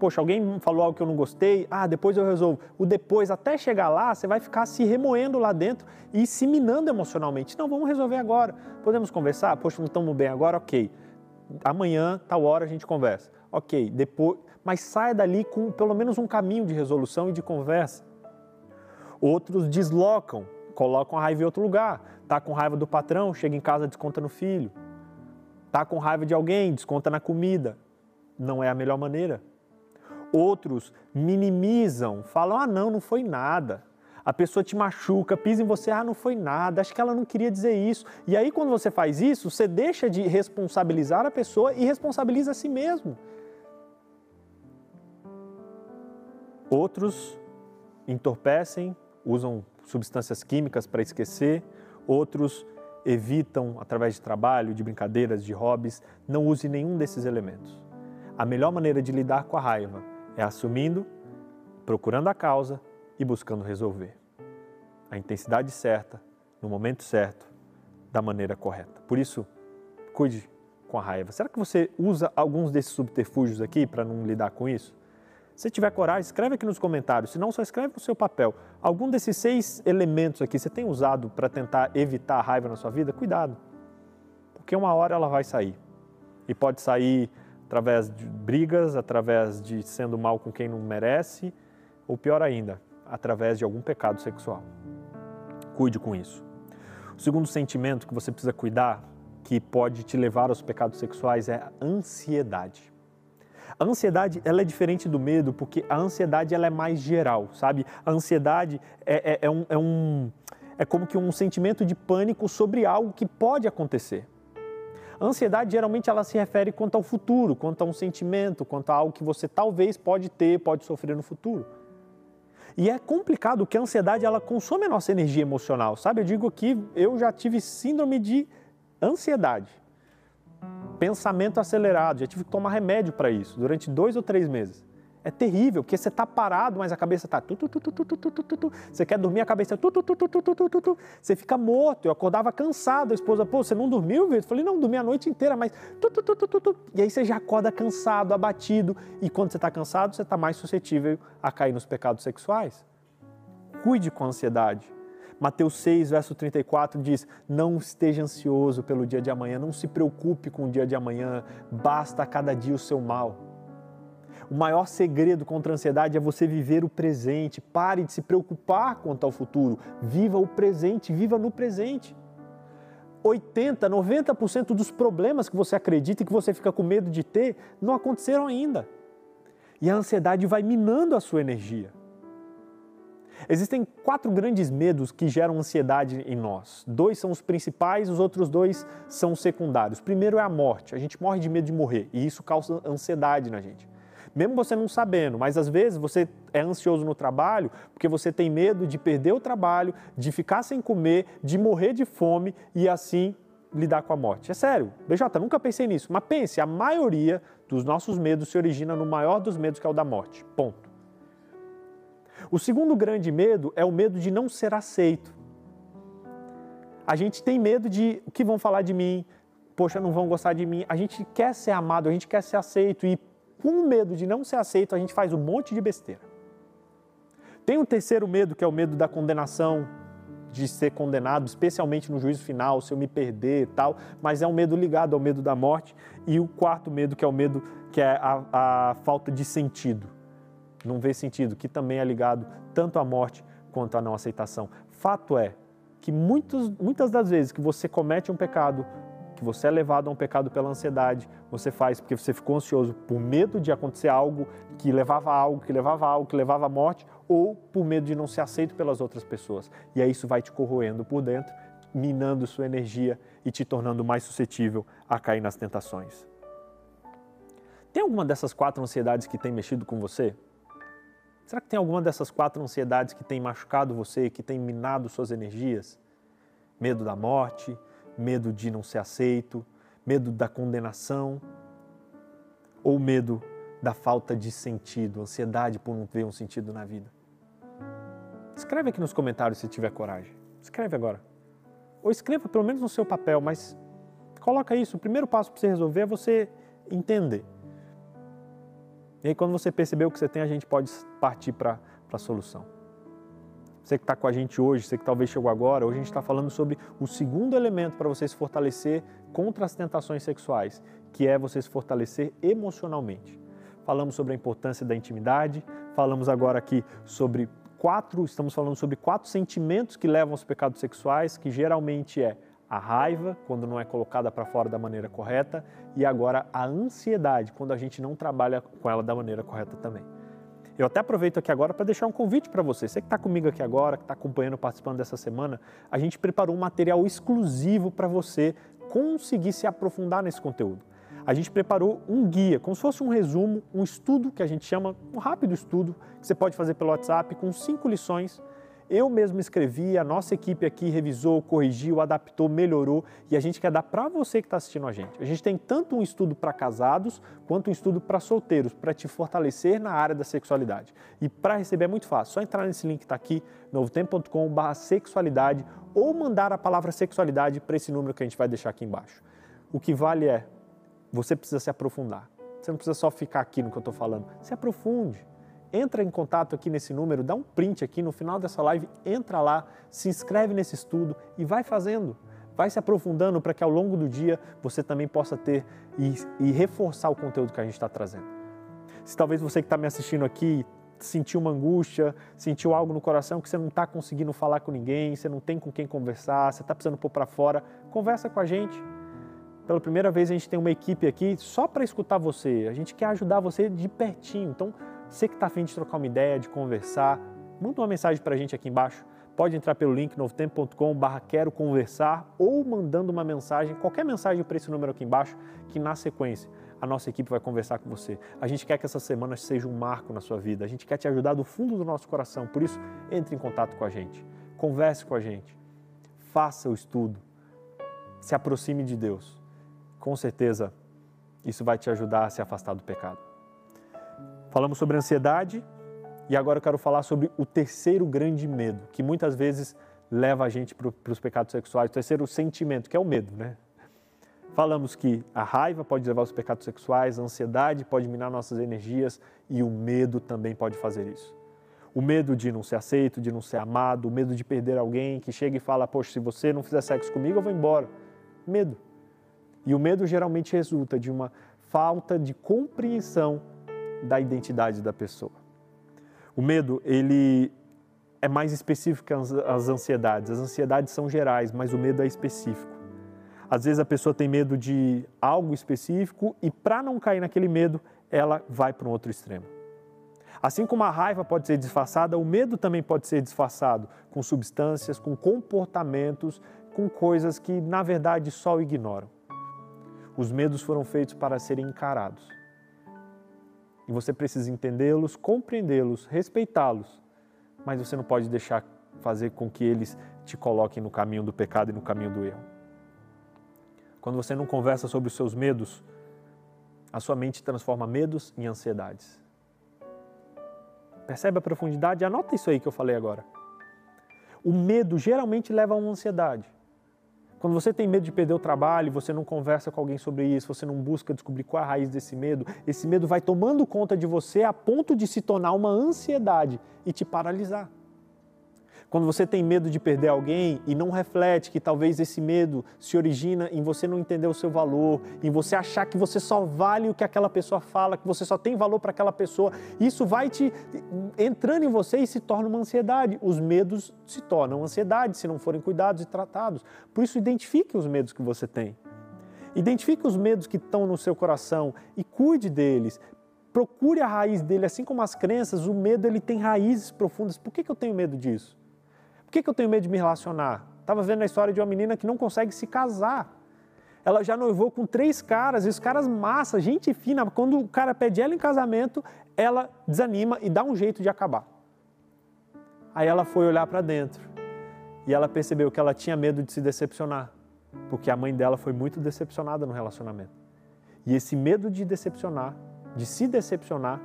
Poxa, alguém falou algo que eu não gostei, ah, depois eu resolvo. O depois, até chegar lá, você vai ficar se remoendo lá dentro e se minando emocionalmente. Não, vamos resolver agora. Podemos conversar? Poxa, não estamos bem agora? Ok. Amanhã, tal hora, a gente conversa. Ok, depois. Mas saia dali com pelo menos um caminho de resolução e de conversa. Outros deslocam, colocam a raiva em outro lugar. Tá com raiva do patrão, chega em casa, desconta no filho. Tá com raiva de alguém, desconta na comida. Não é a melhor maneira. Outros minimizam, falam: ah, não, não foi nada. A pessoa te machuca, pisa em você, ah, não foi nada, acho que ela não queria dizer isso. E aí, quando você faz isso, você deixa de responsabilizar a pessoa e responsabiliza a si mesmo. Outros entorpecem, usam substâncias químicas para esquecer, outros evitam através de trabalho, de brincadeiras, de hobbies. Não use nenhum desses elementos. A melhor maneira de lidar com a raiva é assumindo, procurando a causa e buscando resolver. A intensidade certa, no momento certo, da maneira correta. Por isso, cuide com a raiva. Será que você usa alguns desses subterfúgios aqui para não lidar com isso? Se tiver coragem, escreve aqui nos comentários. Se não, só escreve no seu papel. Algum desses seis elementos aqui você tem usado para tentar evitar a raiva na sua vida? Cuidado, porque uma hora ela vai sair. E pode sair através de brigas, através de sendo mal com quem não merece, ou pior ainda, através de algum pecado sexual. Cuide com isso. O segundo sentimento que você precisa cuidar, que pode te levar aos pecados sexuais, é a ansiedade. A ansiedade ela é diferente do medo porque a ansiedade ela é mais geral, sabe? A ansiedade é, é, é um, é, um, é como que um sentimento de pânico sobre algo que pode acontecer. A ansiedade geralmente ela se refere quanto ao futuro, quanto a um sentimento, quanto a algo que você talvez pode ter, pode sofrer no futuro. E é complicado porque a ansiedade ela consome a nossa energia emocional, sabe? Eu digo que eu já tive síndrome de ansiedade, pensamento acelerado, já tive que tomar remédio para isso durante dois ou três meses. É terrível, porque você está parado, mas a cabeça está. Você quer dormir, a cabeça. Você fica morto. Eu acordava cansado. A esposa, pô, você não dormiu, Vitor? Eu falei, não, dormi a noite inteira, mas. E aí você já acorda cansado, abatido. E quando você está cansado, você está mais suscetível a cair nos pecados sexuais. Cuide com a ansiedade. Mateus 6, verso 34 diz: Não esteja ansioso pelo dia de amanhã, não se preocupe com o dia de amanhã, basta a cada dia o seu mal. O maior segredo contra a ansiedade é você viver o presente. Pare de se preocupar quanto ao futuro. Viva o presente, viva no presente. 80, 90% dos problemas que você acredita e que você fica com medo de ter não aconteceram ainda. E a ansiedade vai minando a sua energia. Existem quatro grandes medos que geram ansiedade em nós. Dois são os principais, os outros dois são os secundários. Primeiro é a morte. A gente morre de medo de morrer e isso causa ansiedade na gente mesmo você não sabendo, mas às vezes você é ansioso no trabalho porque você tem medo de perder o trabalho, de ficar sem comer, de morrer de fome e assim lidar com a morte. É sério, BJ, nunca pensei nisso, mas pense, a maioria dos nossos medos se origina no maior dos medos que é o da morte. Ponto. O segundo grande medo é o medo de não ser aceito. A gente tem medo de o que vão falar de mim, poxa, não vão gostar de mim. A gente quer ser amado, a gente quer ser aceito e com medo de não ser aceito, a gente faz um monte de besteira. Tem um terceiro medo, que é o medo da condenação, de ser condenado, especialmente no juízo final, se eu me perder e tal, mas é um medo ligado ao medo da morte. E o quarto medo, que é o medo que é a, a falta de sentido, não vê sentido, que também é ligado tanto à morte quanto à não aceitação. Fato é que muitos, muitas das vezes que você comete um pecado que você é levado a um pecado pela ansiedade, você faz porque você ficou ansioso por medo de acontecer algo que levava a algo, que levava a algo, que levava à morte, ou por medo de não ser aceito pelas outras pessoas. E aí isso vai te corroendo por dentro, minando sua energia e te tornando mais suscetível a cair nas tentações. Tem alguma dessas quatro ansiedades que tem mexido com você? Será que tem alguma dessas quatro ansiedades que tem machucado você, que tem minado suas energias? Medo da morte, medo de não ser aceito, medo da condenação ou medo da falta de sentido, ansiedade por não ter um sentido na vida? Escreve aqui nos comentários se tiver coragem. Escreve agora. Ou escreva pelo menos no seu papel, mas coloca isso. O primeiro passo para você resolver é você entender. E aí, quando você perceber o que você tem, a gente pode partir para a solução. Você que está com a gente hoje, você que talvez chegou agora, hoje a gente está falando sobre o segundo elemento para você se fortalecer contra as tentações sexuais, que é você se fortalecer emocionalmente. Falamos sobre a importância da intimidade, falamos agora aqui sobre quatro, estamos falando sobre quatro sentimentos que levam aos pecados sexuais, que geralmente é a raiva, quando não é colocada para fora da maneira correta, e agora a ansiedade, quando a gente não trabalha com ela da maneira correta também. Eu até aproveito aqui agora para deixar um convite para você. Você que está comigo aqui agora, que está acompanhando, participando dessa semana, a gente preparou um material exclusivo para você conseguir se aprofundar nesse conteúdo. A gente preparou um guia, como se fosse um resumo, um estudo que a gente chama, um rápido estudo, que você pode fazer pelo WhatsApp, com cinco lições eu mesmo escrevi, a nossa equipe aqui revisou, corrigiu, adaptou, melhorou e a gente quer dar para você que está assistindo a gente. A gente tem tanto um estudo para casados quanto um estudo para solteiros, para te fortalecer na área da sexualidade. E para receber é muito fácil, só entrar nesse link que está aqui, novotempo.com.br sexualidade ou mandar a palavra sexualidade para esse número que a gente vai deixar aqui embaixo. O que vale é, você precisa se aprofundar. Você não precisa só ficar aqui no que eu estou falando, se aprofunde entra em contato aqui nesse número, dá um print aqui no final dessa live, entra lá, se inscreve nesse estudo e vai fazendo. Vai se aprofundando para que ao longo do dia você também possa ter e, e reforçar o conteúdo que a gente está trazendo. Se talvez você que está me assistindo aqui sentiu uma angústia, sentiu algo no coração que você não está conseguindo falar com ninguém, você não tem com quem conversar, você está precisando pôr para fora, conversa com a gente. Pela primeira vez a gente tem uma equipe aqui só para escutar você. A gente quer ajudar você de pertinho. Então, você que está afim de trocar uma ideia, de conversar, manda uma mensagem para a gente aqui embaixo. Pode entrar pelo link novotempo.com quero conversar ou mandando uma mensagem, qualquer mensagem para esse número aqui embaixo, que na sequência a nossa equipe vai conversar com você. A gente quer que essa semana seja um marco na sua vida. A gente quer te ajudar do fundo do nosso coração. Por isso, entre em contato com a gente. Converse com a gente. Faça o estudo. Se aproxime de Deus. Com certeza, isso vai te ajudar a se afastar do pecado. Falamos sobre ansiedade e agora eu quero falar sobre o terceiro grande medo, que muitas vezes leva a gente para os pecados sexuais. O terceiro sentimento, que é o medo, né? Falamos que a raiva pode levar aos pecados sexuais, a ansiedade pode minar nossas energias e o medo também pode fazer isso. O medo de não ser aceito, de não ser amado, o medo de perder alguém que chega e fala: Poxa, se você não fizer sexo comigo, eu vou embora. Medo. E o medo geralmente resulta de uma falta de compreensão da identidade da pessoa. O medo, ele é mais específico que as ansiedades. As ansiedades são gerais, mas o medo é específico. Às vezes a pessoa tem medo de algo específico e para não cair naquele medo, ela vai para um outro extremo. Assim como a raiva pode ser disfarçada, o medo também pode ser disfarçado com substâncias, com comportamentos, com coisas que na verdade só ignoram. Os medos foram feitos para serem encarados. E você precisa entendê-los, compreendê-los, respeitá-los, mas você não pode deixar fazer com que eles te coloquem no caminho do pecado e no caminho do erro. Quando você não conversa sobre os seus medos, a sua mente transforma medos em ansiedades. Percebe a profundidade? Anota isso aí que eu falei agora. O medo geralmente leva a uma ansiedade. Quando você tem medo de perder o trabalho, você não conversa com alguém sobre isso, você não busca descobrir qual é a raiz desse medo, esse medo vai tomando conta de você a ponto de se tornar uma ansiedade e te paralisar. Quando você tem medo de perder alguém e não reflete que talvez esse medo se origina em você não entender o seu valor, em você achar que você só vale o que aquela pessoa fala, que você só tem valor para aquela pessoa, isso vai te entrando em você e se torna uma ansiedade. Os medos se tornam ansiedade se não forem cuidados e tratados. Por isso, identifique os medos que você tem. Identifique os medos que estão no seu coração e cuide deles. Procure a raiz dele, assim como as crenças, o medo ele tem raízes profundas. Por que, que eu tenho medo disso? Por que, que eu tenho medo de me relacionar? Estava vendo a história de uma menina que não consegue se casar. Ela já noivou com três caras, e os caras massa, gente fina. Quando o cara pede ela em casamento, ela desanima e dá um jeito de acabar. Aí ela foi olhar para dentro e ela percebeu que ela tinha medo de se decepcionar, porque a mãe dela foi muito decepcionada no relacionamento. E esse medo de decepcionar, de se decepcionar,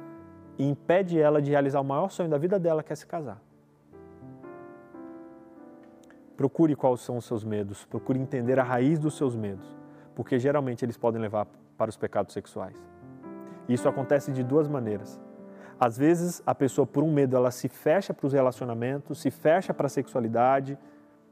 impede ela de realizar o maior sonho da vida dela, que é se casar. Procure quais são os seus medos, procure entender a raiz dos seus medos, porque geralmente eles podem levar para os pecados sexuais. Isso acontece de duas maneiras. Às vezes, a pessoa, por um medo, ela se fecha para os relacionamentos, se fecha para a sexualidade,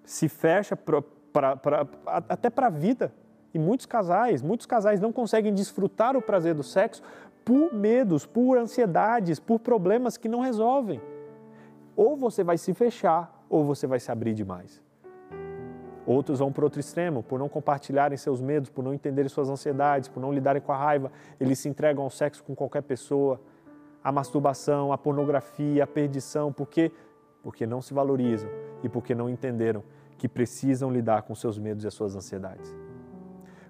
se fecha pra, pra, pra, até para a vida. E muitos casais, muitos casais não conseguem desfrutar o prazer do sexo por medos, por ansiedades, por problemas que não resolvem. Ou você vai se fechar, ou você vai se abrir demais. Outros vão para outro extremo, por não compartilharem seus medos, por não entenderem suas ansiedades, por não lidarem com a raiva, eles se entregam ao sexo com qualquer pessoa, à masturbação, à pornografia, à perdição, por quê? Porque não se valorizam e porque não entenderam que precisam lidar com seus medos e as suas ansiedades.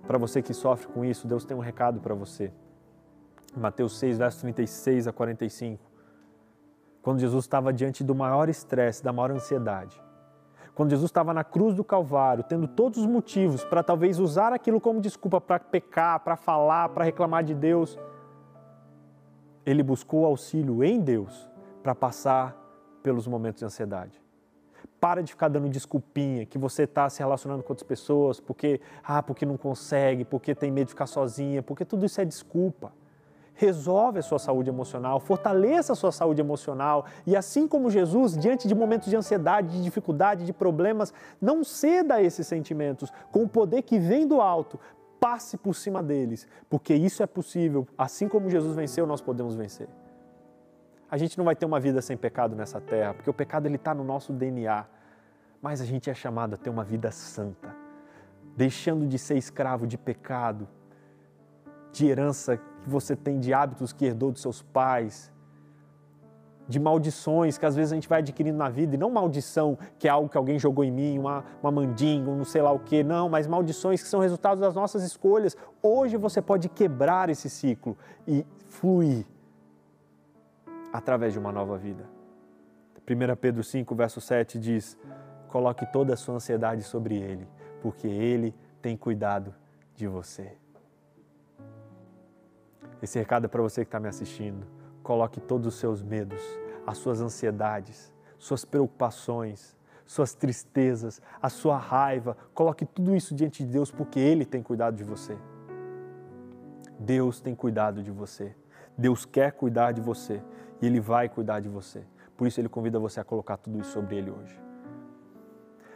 Para você que sofre com isso, Deus tem um recado para você. Mateus 6, versos 36 a 45. Quando Jesus estava diante do maior estresse, da maior ansiedade, quando Jesus estava na cruz do Calvário, tendo todos os motivos para talvez usar aquilo como desculpa para pecar, para falar, para reclamar de Deus, ele buscou auxílio em Deus para passar pelos momentos de ansiedade. Para de ficar dando desculpinha que você está se relacionando com outras pessoas porque, ah, porque não consegue, porque tem medo de ficar sozinha, porque tudo isso é desculpa resolve a sua saúde emocional, fortaleça a sua saúde emocional e assim como Jesus, diante de momentos de ansiedade, de dificuldade, de problemas, não ceda a esses sentimentos, com o poder que vem do alto, passe por cima deles, porque isso é possível, assim como Jesus venceu, nós podemos vencer. A gente não vai ter uma vida sem pecado nessa terra, porque o pecado ele está no nosso DNA, mas a gente é chamado a ter uma vida santa, deixando de ser escravo de pecado, de herança que você tem, de hábitos que herdou dos seus pais, de maldições que às vezes a gente vai adquirindo na vida, e não maldição que é algo que alguém jogou em mim, uma, uma mandinga, um não sei lá o que, não, mas maldições que são resultados das nossas escolhas. Hoje você pode quebrar esse ciclo e fluir através de uma nova vida. 1 Pedro 5, verso 7 diz: Coloque toda a sua ansiedade sobre Ele, porque Ele tem cuidado de você. Esse recado é para você que está me assistindo. Coloque todos os seus medos, as suas ansiedades, suas preocupações, suas tristezas, a sua raiva. Coloque tudo isso diante de Deus porque Ele tem cuidado de você. Deus tem cuidado de você. Deus quer cuidar de você e Ele vai cuidar de você. Por isso Ele convida você a colocar tudo isso sobre Ele hoje.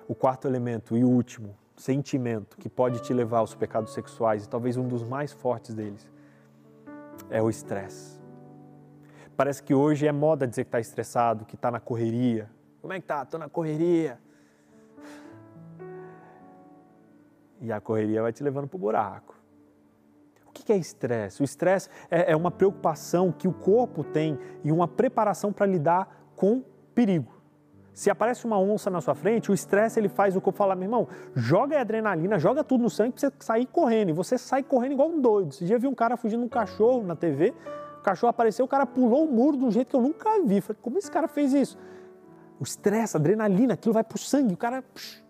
O quarto elemento e o último sentimento que pode te levar aos pecados sexuais e talvez um dos mais fortes deles é o estresse. Parece que hoje é moda dizer que está estressado, que está na correria. Como é que tá? Estou na correria. E a correria vai te levando para o buraco. O que é estresse? O estresse é, é uma preocupação que o corpo tem e uma preparação para lidar com perigo. Se aparece uma onça na sua frente, o estresse ele faz o corpo falar, meu irmão, joga adrenalina, joga tudo no sangue para você sair correndo. E você sai correndo igual um doido. Você já viu um cara fugindo de um cachorro na TV, o cachorro apareceu, o cara pulou o muro de um jeito que eu nunca vi. Falei, como esse cara fez isso? O estresse, adrenalina, aquilo vai pro sangue, o cara. Psh,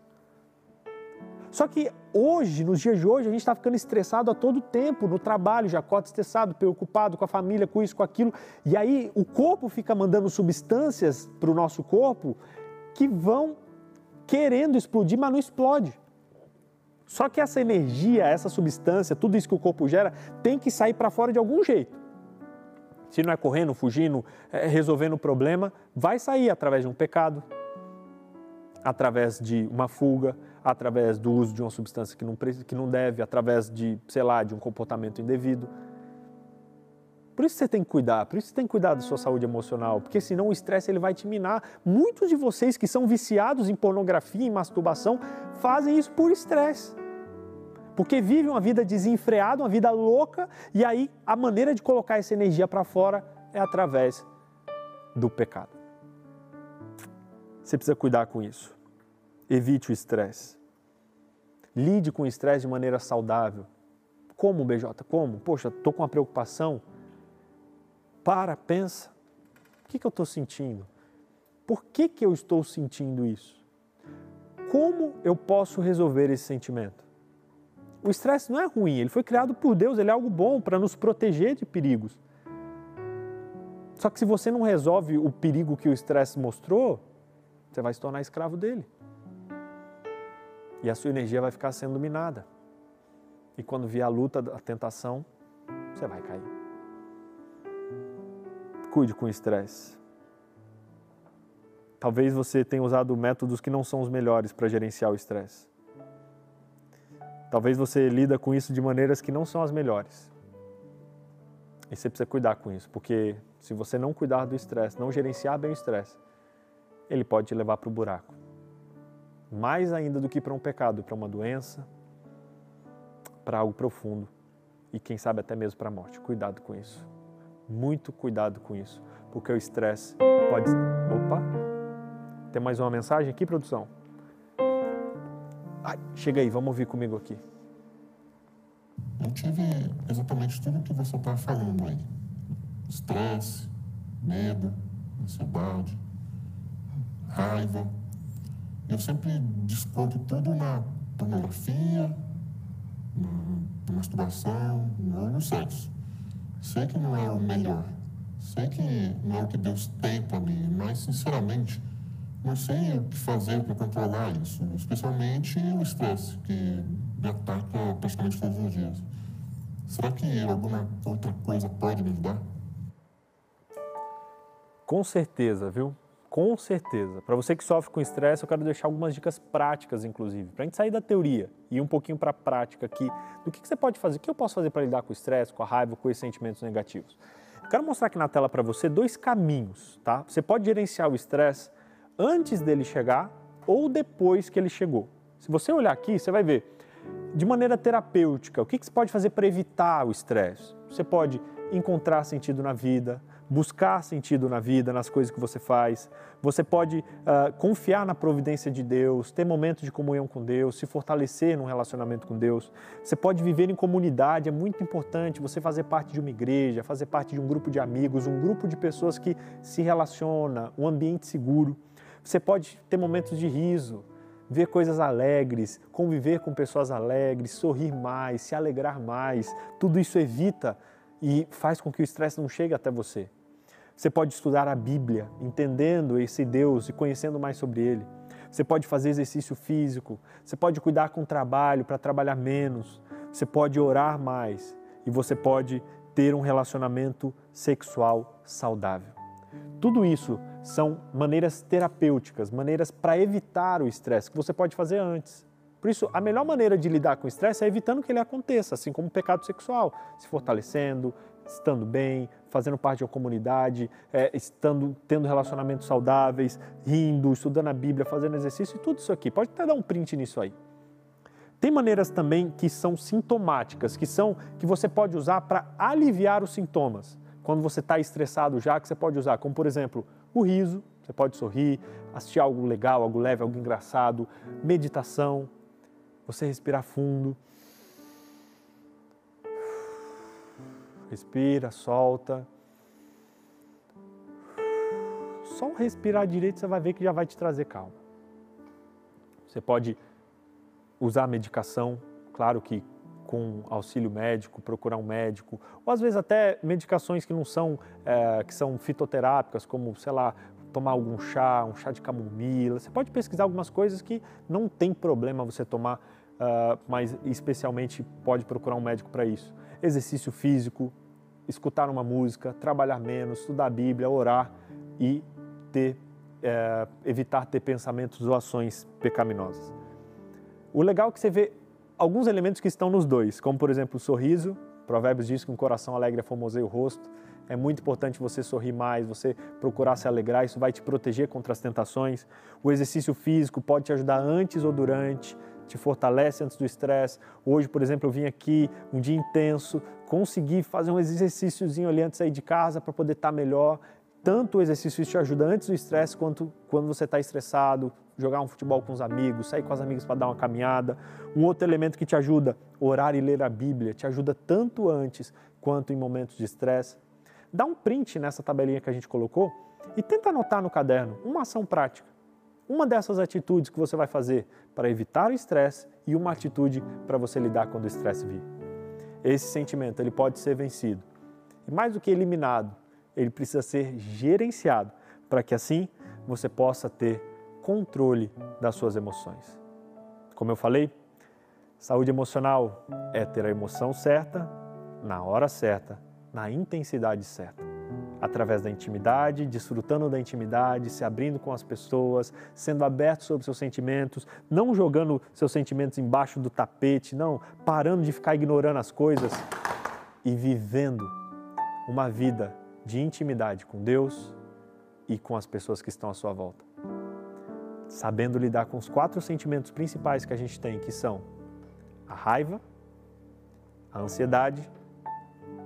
só que hoje, nos dias de hoje, a gente está ficando estressado a todo tempo, no trabalho, já estressado, preocupado com a família, com isso, com aquilo. E aí o corpo fica mandando substâncias para o nosso corpo que vão querendo explodir, mas não explode. Só que essa energia, essa substância, tudo isso que o corpo gera, tem que sair para fora de algum jeito. Se não é correndo, fugindo, é, resolvendo o problema, vai sair através de um pecado, através de uma fuga, através do uso de uma substância que não, que não deve, através de, sei lá, de um comportamento indevido. Por isso você tem que cuidar, por isso você tem que cuidar da sua saúde emocional, porque senão o estresse ele vai te minar. Muitos de vocês que são viciados em pornografia, em masturbação, fazem isso por estresse. Porque vivem uma vida desenfreada, uma vida louca, e aí a maneira de colocar essa energia para fora é através do pecado. Você precisa cuidar com isso. Evite o estresse. Lide com o estresse de maneira saudável. Como, BJ? Como? Poxa, estou com uma preocupação. Para, pensa. O que, que eu estou sentindo? Por que, que eu estou sentindo isso? Como eu posso resolver esse sentimento? O estresse não é ruim, ele foi criado por Deus, ele é algo bom para nos proteger de perigos. Só que se você não resolve o perigo que o estresse mostrou, você vai se tornar escravo dele. E a sua energia vai ficar sendo minada. E quando vier a luta, a tentação, você vai cair. Cuide com o estresse. Talvez você tenha usado métodos que não são os melhores para gerenciar o estresse. Talvez você lida com isso de maneiras que não são as melhores. E você precisa cuidar com isso, porque se você não cuidar do estresse, não gerenciar bem o estresse, ele pode te levar para o buraco. Mais ainda do que para um pecado, para uma doença, para algo profundo e quem sabe até mesmo para a morte. Cuidado com isso. Muito cuidado com isso, porque o estresse pode. Opa! Tem mais uma mensagem aqui, produção? Ai, chega aí, vamos ouvir comigo aqui. Eu tive exatamente tudo o que você está falando aí: estresse, medo, ansiedade, raiva. Eu sempre desconto tudo na pornografia, na masturbação ou no sexo. Sei que não é o melhor, sei que não é o que Deus tem para mim, mas sinceramente não sei o que fazer para controlar isso, especialmente o estresse que me ataca praticamente todos os dias. Será que alguma outra coisa pode me ajudar? Com certeza, viu? Com certeza. Para você que sofre com estresse, eu quero deixar algumas dicas práticas, inclusive, para a gente sair da teoria e ir um pouquinho para a prática aqui do que, que você pode fazer, o que eu posso fazer para lidar com o estresse, com a raiva, com esses sentimentos negativos. Eu quero mostrar aqui na tela para você dois caminhos, tá? Você pode gerenciar o estresse antes dele chegar ou depois que ele chegou. Se você olhar aqui, você vai ver de maneira terapêutica o que, que você pode fazer para evitar o estresse. Você pode encontrar sentido na vida, buscar sentido na vida, nas coisas que você faz. Você pode uh, confiar na providência de Deus, ter momentos de comunhão com Deus, se fortalecer num relacionamento com Deus. Você pode viver em comunidade, é muito importante você fazer parte de uma igreja, fazer parte de um grupo de amigos, um grupo de pessoas que se relaciona, um ambiente seguro. Você pode ter momentos de riso, ver coisas alegres, conviver com pessoas alegres, sorrir mais, se alegrar mais. Tudo isso evita e faz com que o estresse não chegue até você. Você pode estudar a Bíblia, entendendo esse Deus e conhecendo mais sobre ele. Você pode fazer exercício físico, você pode cuidar com o trabalho para trabalhar menos, você pode orar mais e você pode ter um relacionamento sexual saudável. Tudo isso são maneiras terapêuticas, maneiras para evitar o estresse que você pode fazer antes. Por isso, a melhor maneira de lidar com o estresse é evitando que ele aconteça, assim como o pecado sexual, se fortalecendo, estando bem, fazendo parte de uma comunidade, é, estando, tendo relacionamentos saudáveis, rindo, estudando a Bíblia, fazendo exercício e tudo isso aqui. Pode até dar um print nisso aí. Tem maneiras também que são sintomáticas, que são que você pode usar para aliviar os sintomas. Quando você está estressado já, que você pode usar, como por exemplo, o riso, você pode sorrir, assistir algo legal, algo leve, algo engraçado, meditação, você respirar fundo Respira, solta. Só respirar direito você vai ver que já vai te trazer calma. Você pode usar medicação, claro que com auxílio médico, procurar um médico, ou às vezes até medicações que não são, é, que são fitoterápicas, como, sei lá, tomar algum chá, um chá de camomila. Você pode pesquisar algumas coisas que não tem problema você tomar, uh, mas especialmente pode procurar um médico para isso. Exercício físico, escutar uma música, trabalhar menos, estudar a Bíblia, orar e ter, é, evitar ter pensamentos ou ações pecaminosas. O legal é que você vê alguns elementos que estão nos dois, como por exemplo o sorriso. Provérbios diz que um coração alegre é formoseia o rosto. É muito importante você sorrir mais, você procurar se alegrar, isso vai te proteger contra as tentações. O exercício físico pode te ajudar antes ou durante, te fortalece antes do estresse. Hoje, por exemplo, eu vim aqui um dia intenso, consegui fazer um exercíciozinho ali antes de sair de casa para poder estar tá melhor. Tanto o exercício te ajuda antes do estresse quanto quando você está estressado, jogar um futebol com os amigos, sair com os amigos para dar uma caminhada. Um outro elemento que te ajuda, orar e ler a Bíblia, te ajuda tanto antes quanto em momentos de estresse. Dá um print nessa tabelinha que a gente colocou e tenta anotar no caderno uma ação prática. Uma dessas atitudes que você vai fazer para evitar o estresse e uma atitude para você lidar quando o estresse vir. Esse sentimento ele pode ser vencido. E mais do que eliminado, ele precisa ser gerenciado para que assim você possa ter controle das suas emoções. Como eu falei, saúde emocional é ter a emoção certa, na hora certa, na intensidade certa através da intimidade, desfrutando da intimidade, se abrindo com as pessoas, sendo aberto sobre seus sentimentos, não jogando seus sentimentos embaixo do tapete, não, parando de ficar ignorando as coisas e vivendo uma vida de intimidade com Deus e com as pessoas que estão à sua volta. Sabendo lidar com os quatro sentimentos principais que a gente tem, que são a raiva, a ansiedade,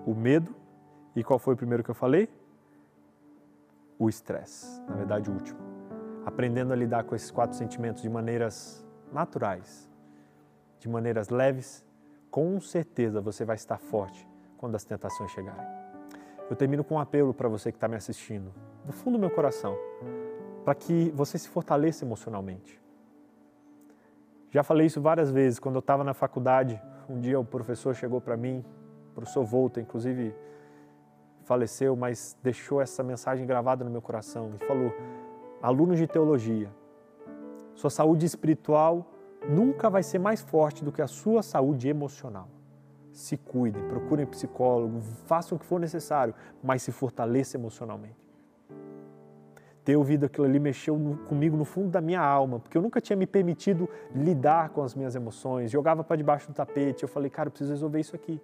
o medo e qual foi o primeiro que eu falei? O estresse, na verdade o último. Aprendendo a lidar com esses quatro sentimentos de maneiras naturais, de maneiras leves, com certeza você vai estar forte quando as tentações chegarem. Eu termino com um apelo para você que está me assistindo, do fundo do meu coração, para que você se fortaleça emocionalmente. Já falei isso várias vezes, quando eu estava na faculdade, um dia o professor chegou para mim, professor Volta, inclusive faleceu, mas deixou essa mensagem gravada no meu coração e falou: alunos de teologia, sua saúde espiritual nunca vai ser mais forte do que a sua saúde emocional. Se cuidem, procurem psicólogo, façam o que for necessário, mas se fortaleça emocionalmente. Ter ouvido aquilo ali mexeu no, comigo no fundo da minha alma, porque eu nunca tinha me permitido lidar com as minhas emoções, jogava para debaixo do tapete. Eu falei, cara, eu preciso resolver isso aqui.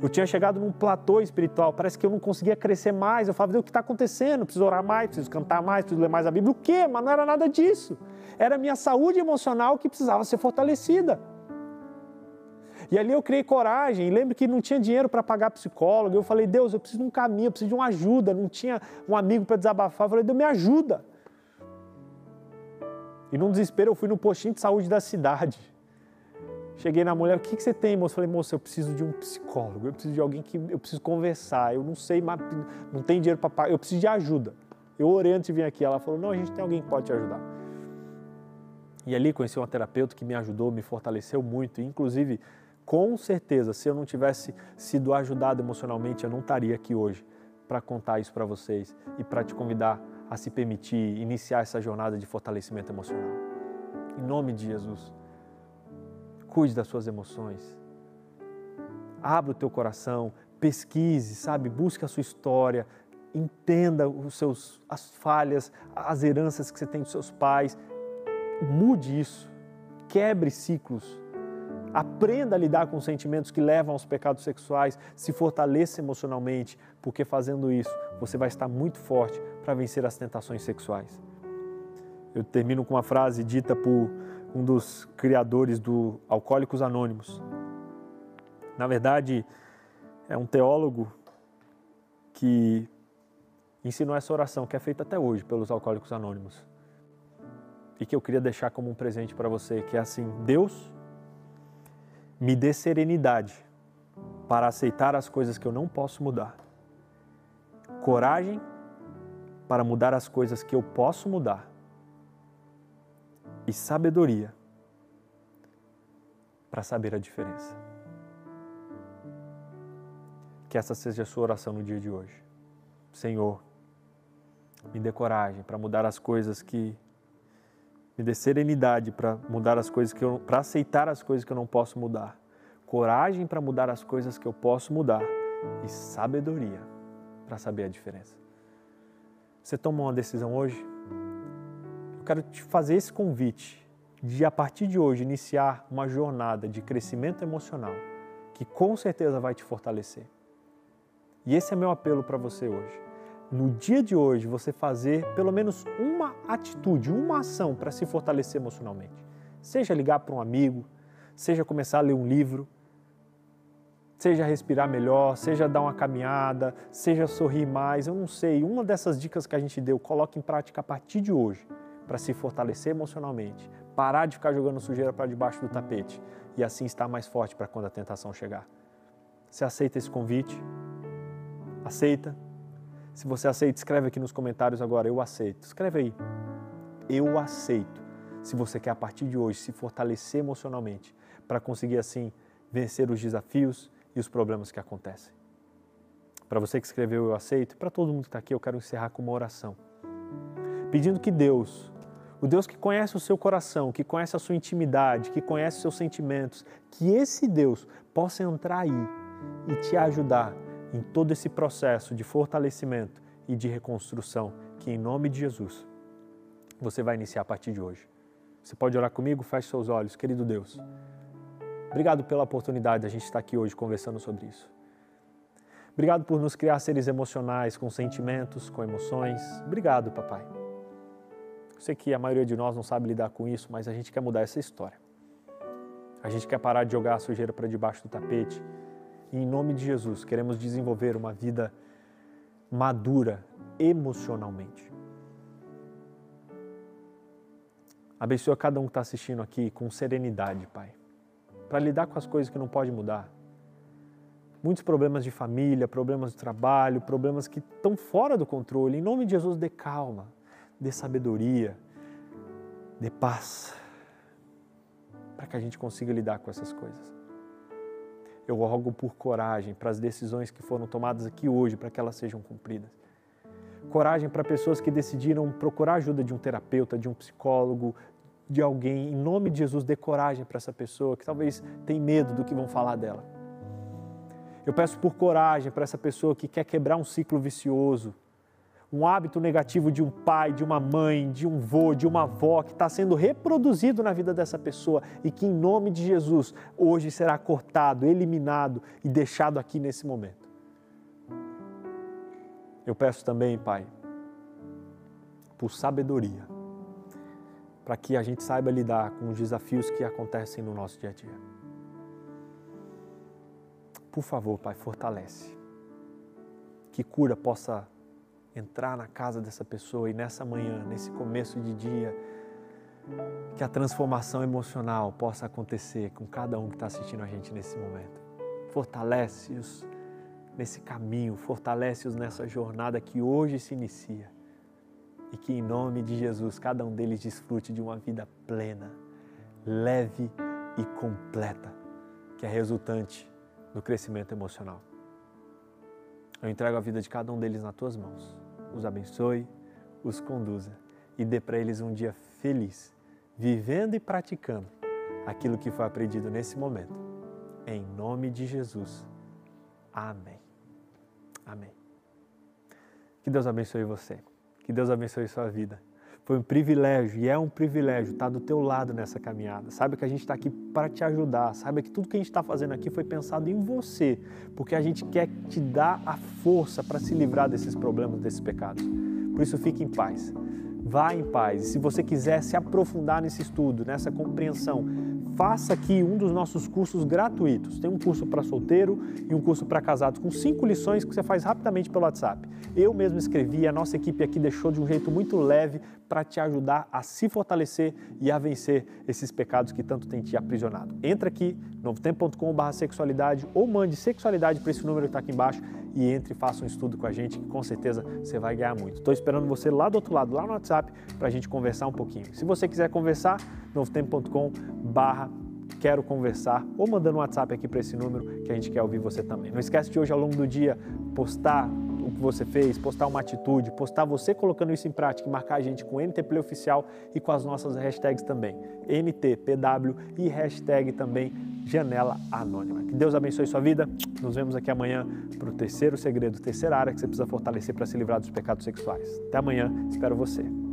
Eu tinha chegado num platô espiritual, parece que eu não conseguia crescer mais. Eu falava, o que está acontecendo? Preciso orar mais, preciso cantar mais, preciso ler mais a Bíblia. O quê? Mas não era nada disso. Era a minha saúde emocional que precisava ser fortalecida. E ali eu criei coragem. Lembro que não tinha dinheiro para pagar psicólogo. Eu falei, Deus, eu preciso de um caminho, eu preciso de uma ajuda. Não tinha um amigo para desabafar. Eu falei, Deus, me ajuda. E num desespero eu fui no postinho de saúde da cidade. Cheguei na mulher, o que, que você tem, moça? Falei, moça, eu preciso de um psicólogo, eu preciso de alguém que eu preciso conversar, eu não sei, não tem dinheiro para pagar, eu preciso de ajuda. Eu orei antes de vir aqui, ela falou, não, a gente tem alguém que pode te ajudar. E ali conheci uma terapeuta que me ajudou, me fortaleceu muito, inclusive, com certeza, se eu não tivesse sido ajudado emocionalmente, eu não estaria aqui hoje para contar isso para vocês e para te convidar a se permitir iniciar essa jornada de fortalecimento emocional. Em nome de Jesus. Cuide das suas emoções. Abra o teu coração, pesquise, sabe? Busque a sua história, entenda os seus, as falhas, as heranças que você tem dos seus pais. Mude isso. Quebre ciclos. Aprenda a lidar com os sentimentos que levam aos pecados sexuais, se fortaleça emocionalmente, porque fazendo isso você vai estar muito forte para vencer as tentações sexuais. Eu termino com uma frase dita por um dos criadores do Alcoólicos Anônimos. Na verdade, é um teólogo que ensinou essa oração, que é feita até hoje pelos Alcoólicos Anônimos. E que eu queria deixar como um presente para você, que é assim: Deus me dê serenidade para aceitar as coisas que eu não posso mudar. Coragem para mudar as coisas que eu posso mudar e sabedoria para saber a diferença. Que essa seja a sua oração no dia de hoje. Senhor, me dê coragem para mudar as coisas que me dê serenidade para mudar as coisas que eu para aceitar as coisas que eu não posso mudar. Coragem para mudar as coisas que eu posso mudar e sabedoria para saber a diferença. Você tomou uma decisão hoje? Quero te fazer esse convite de, a partir de hoje, iniciar uma jornada de crescimento emocional que com certeza vai te fortalecer. E esse é meu apelo para você hoje. No dia de hoje, você fazer pelo menos uma atitude, uma ação para se fortalecer emocionalmente. Seja ligar para um amigo, seja começar a ler um livro, seja respirar melhor, seja dar uma caminhada, seja sorrir mais, eu não sei. Uma dessas dicas que a gente deu, coloque em prática a partir de hoje para se fortalecer emocionalmente, parar de ficar jogando sujeira para debaixo do tapete e assim estar mais forte para quando a tentação chegar. Você aceita esse convite? Aceita? Se você aceita, escreve aqui nos comentários agora, eu aceito. Escreve aí, eu aceito. Se você quer a partir de hoje se fortalecer emocionalmente para conseguir assim vencer os desafios e os problemas que acontecem. Para você que escreveu eu aceito, para todo mundo que está aqui, eu quero encerrar com uma oração. Pedindo que Deus o Deus que conhece o seu coração, que conhece a sua intimidade, que conhece os seus sentimentos, que esse Deus possa entrar aí e te ajudar em todo esse processo de fortalecimento e de reconstrução que, em nome de Jesus, você vai iniciar a partir de hoje. Você pode orar comigo? Feche seus olhos, querido Deus. Obrigado pela oportunidade de a gente estar aqui hoje conversando sobre isso. Obrigado por nos criar seres emocionais, com sentimentos, com emoções. Obrigado, papai. Eu sei que a maioria de nós não sabe lidar com isso, mas a gente quer mudar essa história. A gente quer parar de jogar a sujeira para debaixo do tapete. E, em nome de Jesus, queremos desenvolver uma vida madura emocionalmente. Abençoa cada um que está assistindo aqui com serenidade, Pai, para lidar com as coisas que não pode mudar. Muitos problemas de família, problemas de trabalho, problemas que estão fora do controle. Em nome de Jesus, dê calma, dê sabedoria, dê paz, para que a gente consiga lidar com essas coisas. Eu rogo por coragem para as decisões que foram tomadas aqui hoje, para que elas sejam cumpridas. Coragem para pessoas que decidiram procurar ajuda de um terapeuta, de um psicólogo, de alguém. Em nome de Jesus, dê coragem para essa pessoa que talvez tem medo do que vão falar dela. Eu peço por coragem para essa pessoa que quer quebrar um ciclo vicioso, um hábito negativo de um pai, de uma mãe, de um vô, de uma avó que está sendo reproduzido na vida dessa pessoa e que, em nome de Jesus, hoje será cortado, eliminado e deixado aqui nesse momento. Eu peço também, Pai, por sabedoria, para que a gente saiba lidar com os desafios que acontecem no nosso dia a dia. Por favor, Pai, fortalece. Que cura possa entrar na casa dessa pessoa e nessa manhã, nesse começo de dia, que a transformação emocional possa acontecer com cada um que está assistindo a gente nesse momento. Fortalece-os nesse caminho, fortalece-os nessa jornada que hoje se inicia e que, em nome de Jesus, cada um deles desfrute de uma vida plena, leve e completa, que é resultante do crescimento emocional. Eu entrego a vida de cada um deles nas tuas mãos os abençoe, os conduza e dê para eles um dia feliz, vivendo e praticando aquilo que foi aprendido nesse momento. Em nome de Jesus. Amém. Amém. Que Deus abençoe você. Que Deus abençoe sua vida. Foi um privilégio e é um privilégio estar do teu lado nessa caminhada. Saiba que a gente está aqui para te ajudar. Saiba que tudo que a gente está fazendo aqui foi pensado em você, porque a gente quer te dar a força para se livrar desses problemas, desses pecados. Por isso, fique em paz. Vá em paz. E se você quiser se aprofundar nesse estudo, nessa compreensão, faça aqui um dos nossos cursos gratuitos. Tem um curso para solteiro e um curso para casados, com cinco lições que você faz rapidamente pelo WhatsApp. Eu mesmo escrevi, a nossa equipe aqui deixou de um jeito muito leve para te ajudar a se fortalecer e a vencer esses pecados que tanto tem te aprisionado. Entra aqui, novotempo.com.br sexualidade ou mande sexualidade para esse número que está aqui embaixo e entre e faça um estudo com a gente, que com certeza você vai ganhar muito. Estou esperando você lá do outro lado, lá no WhatsApp, para a gente conversar um pouquinho. Se você quiser conversar, novotempo.com.br quero conversar ou mandando um WhatsApp aqui para esse número que a gente quer ouvir você também. Não esquece de hoje ao longo do dia postar o que você fez, postar uma atitude, postar você colocando isso em prática e marcar a gente com NTPlay Oficial e com as nossas hashtags também. NTPW e hashtag também Janela Anônima. Que Deus abençoe sua vida. Nos vemos aqui amanhã para o terceiro segredo, terceira área que você precisa fortalecer para se livrar dos pecados sexuais. Até amanhã, espero você.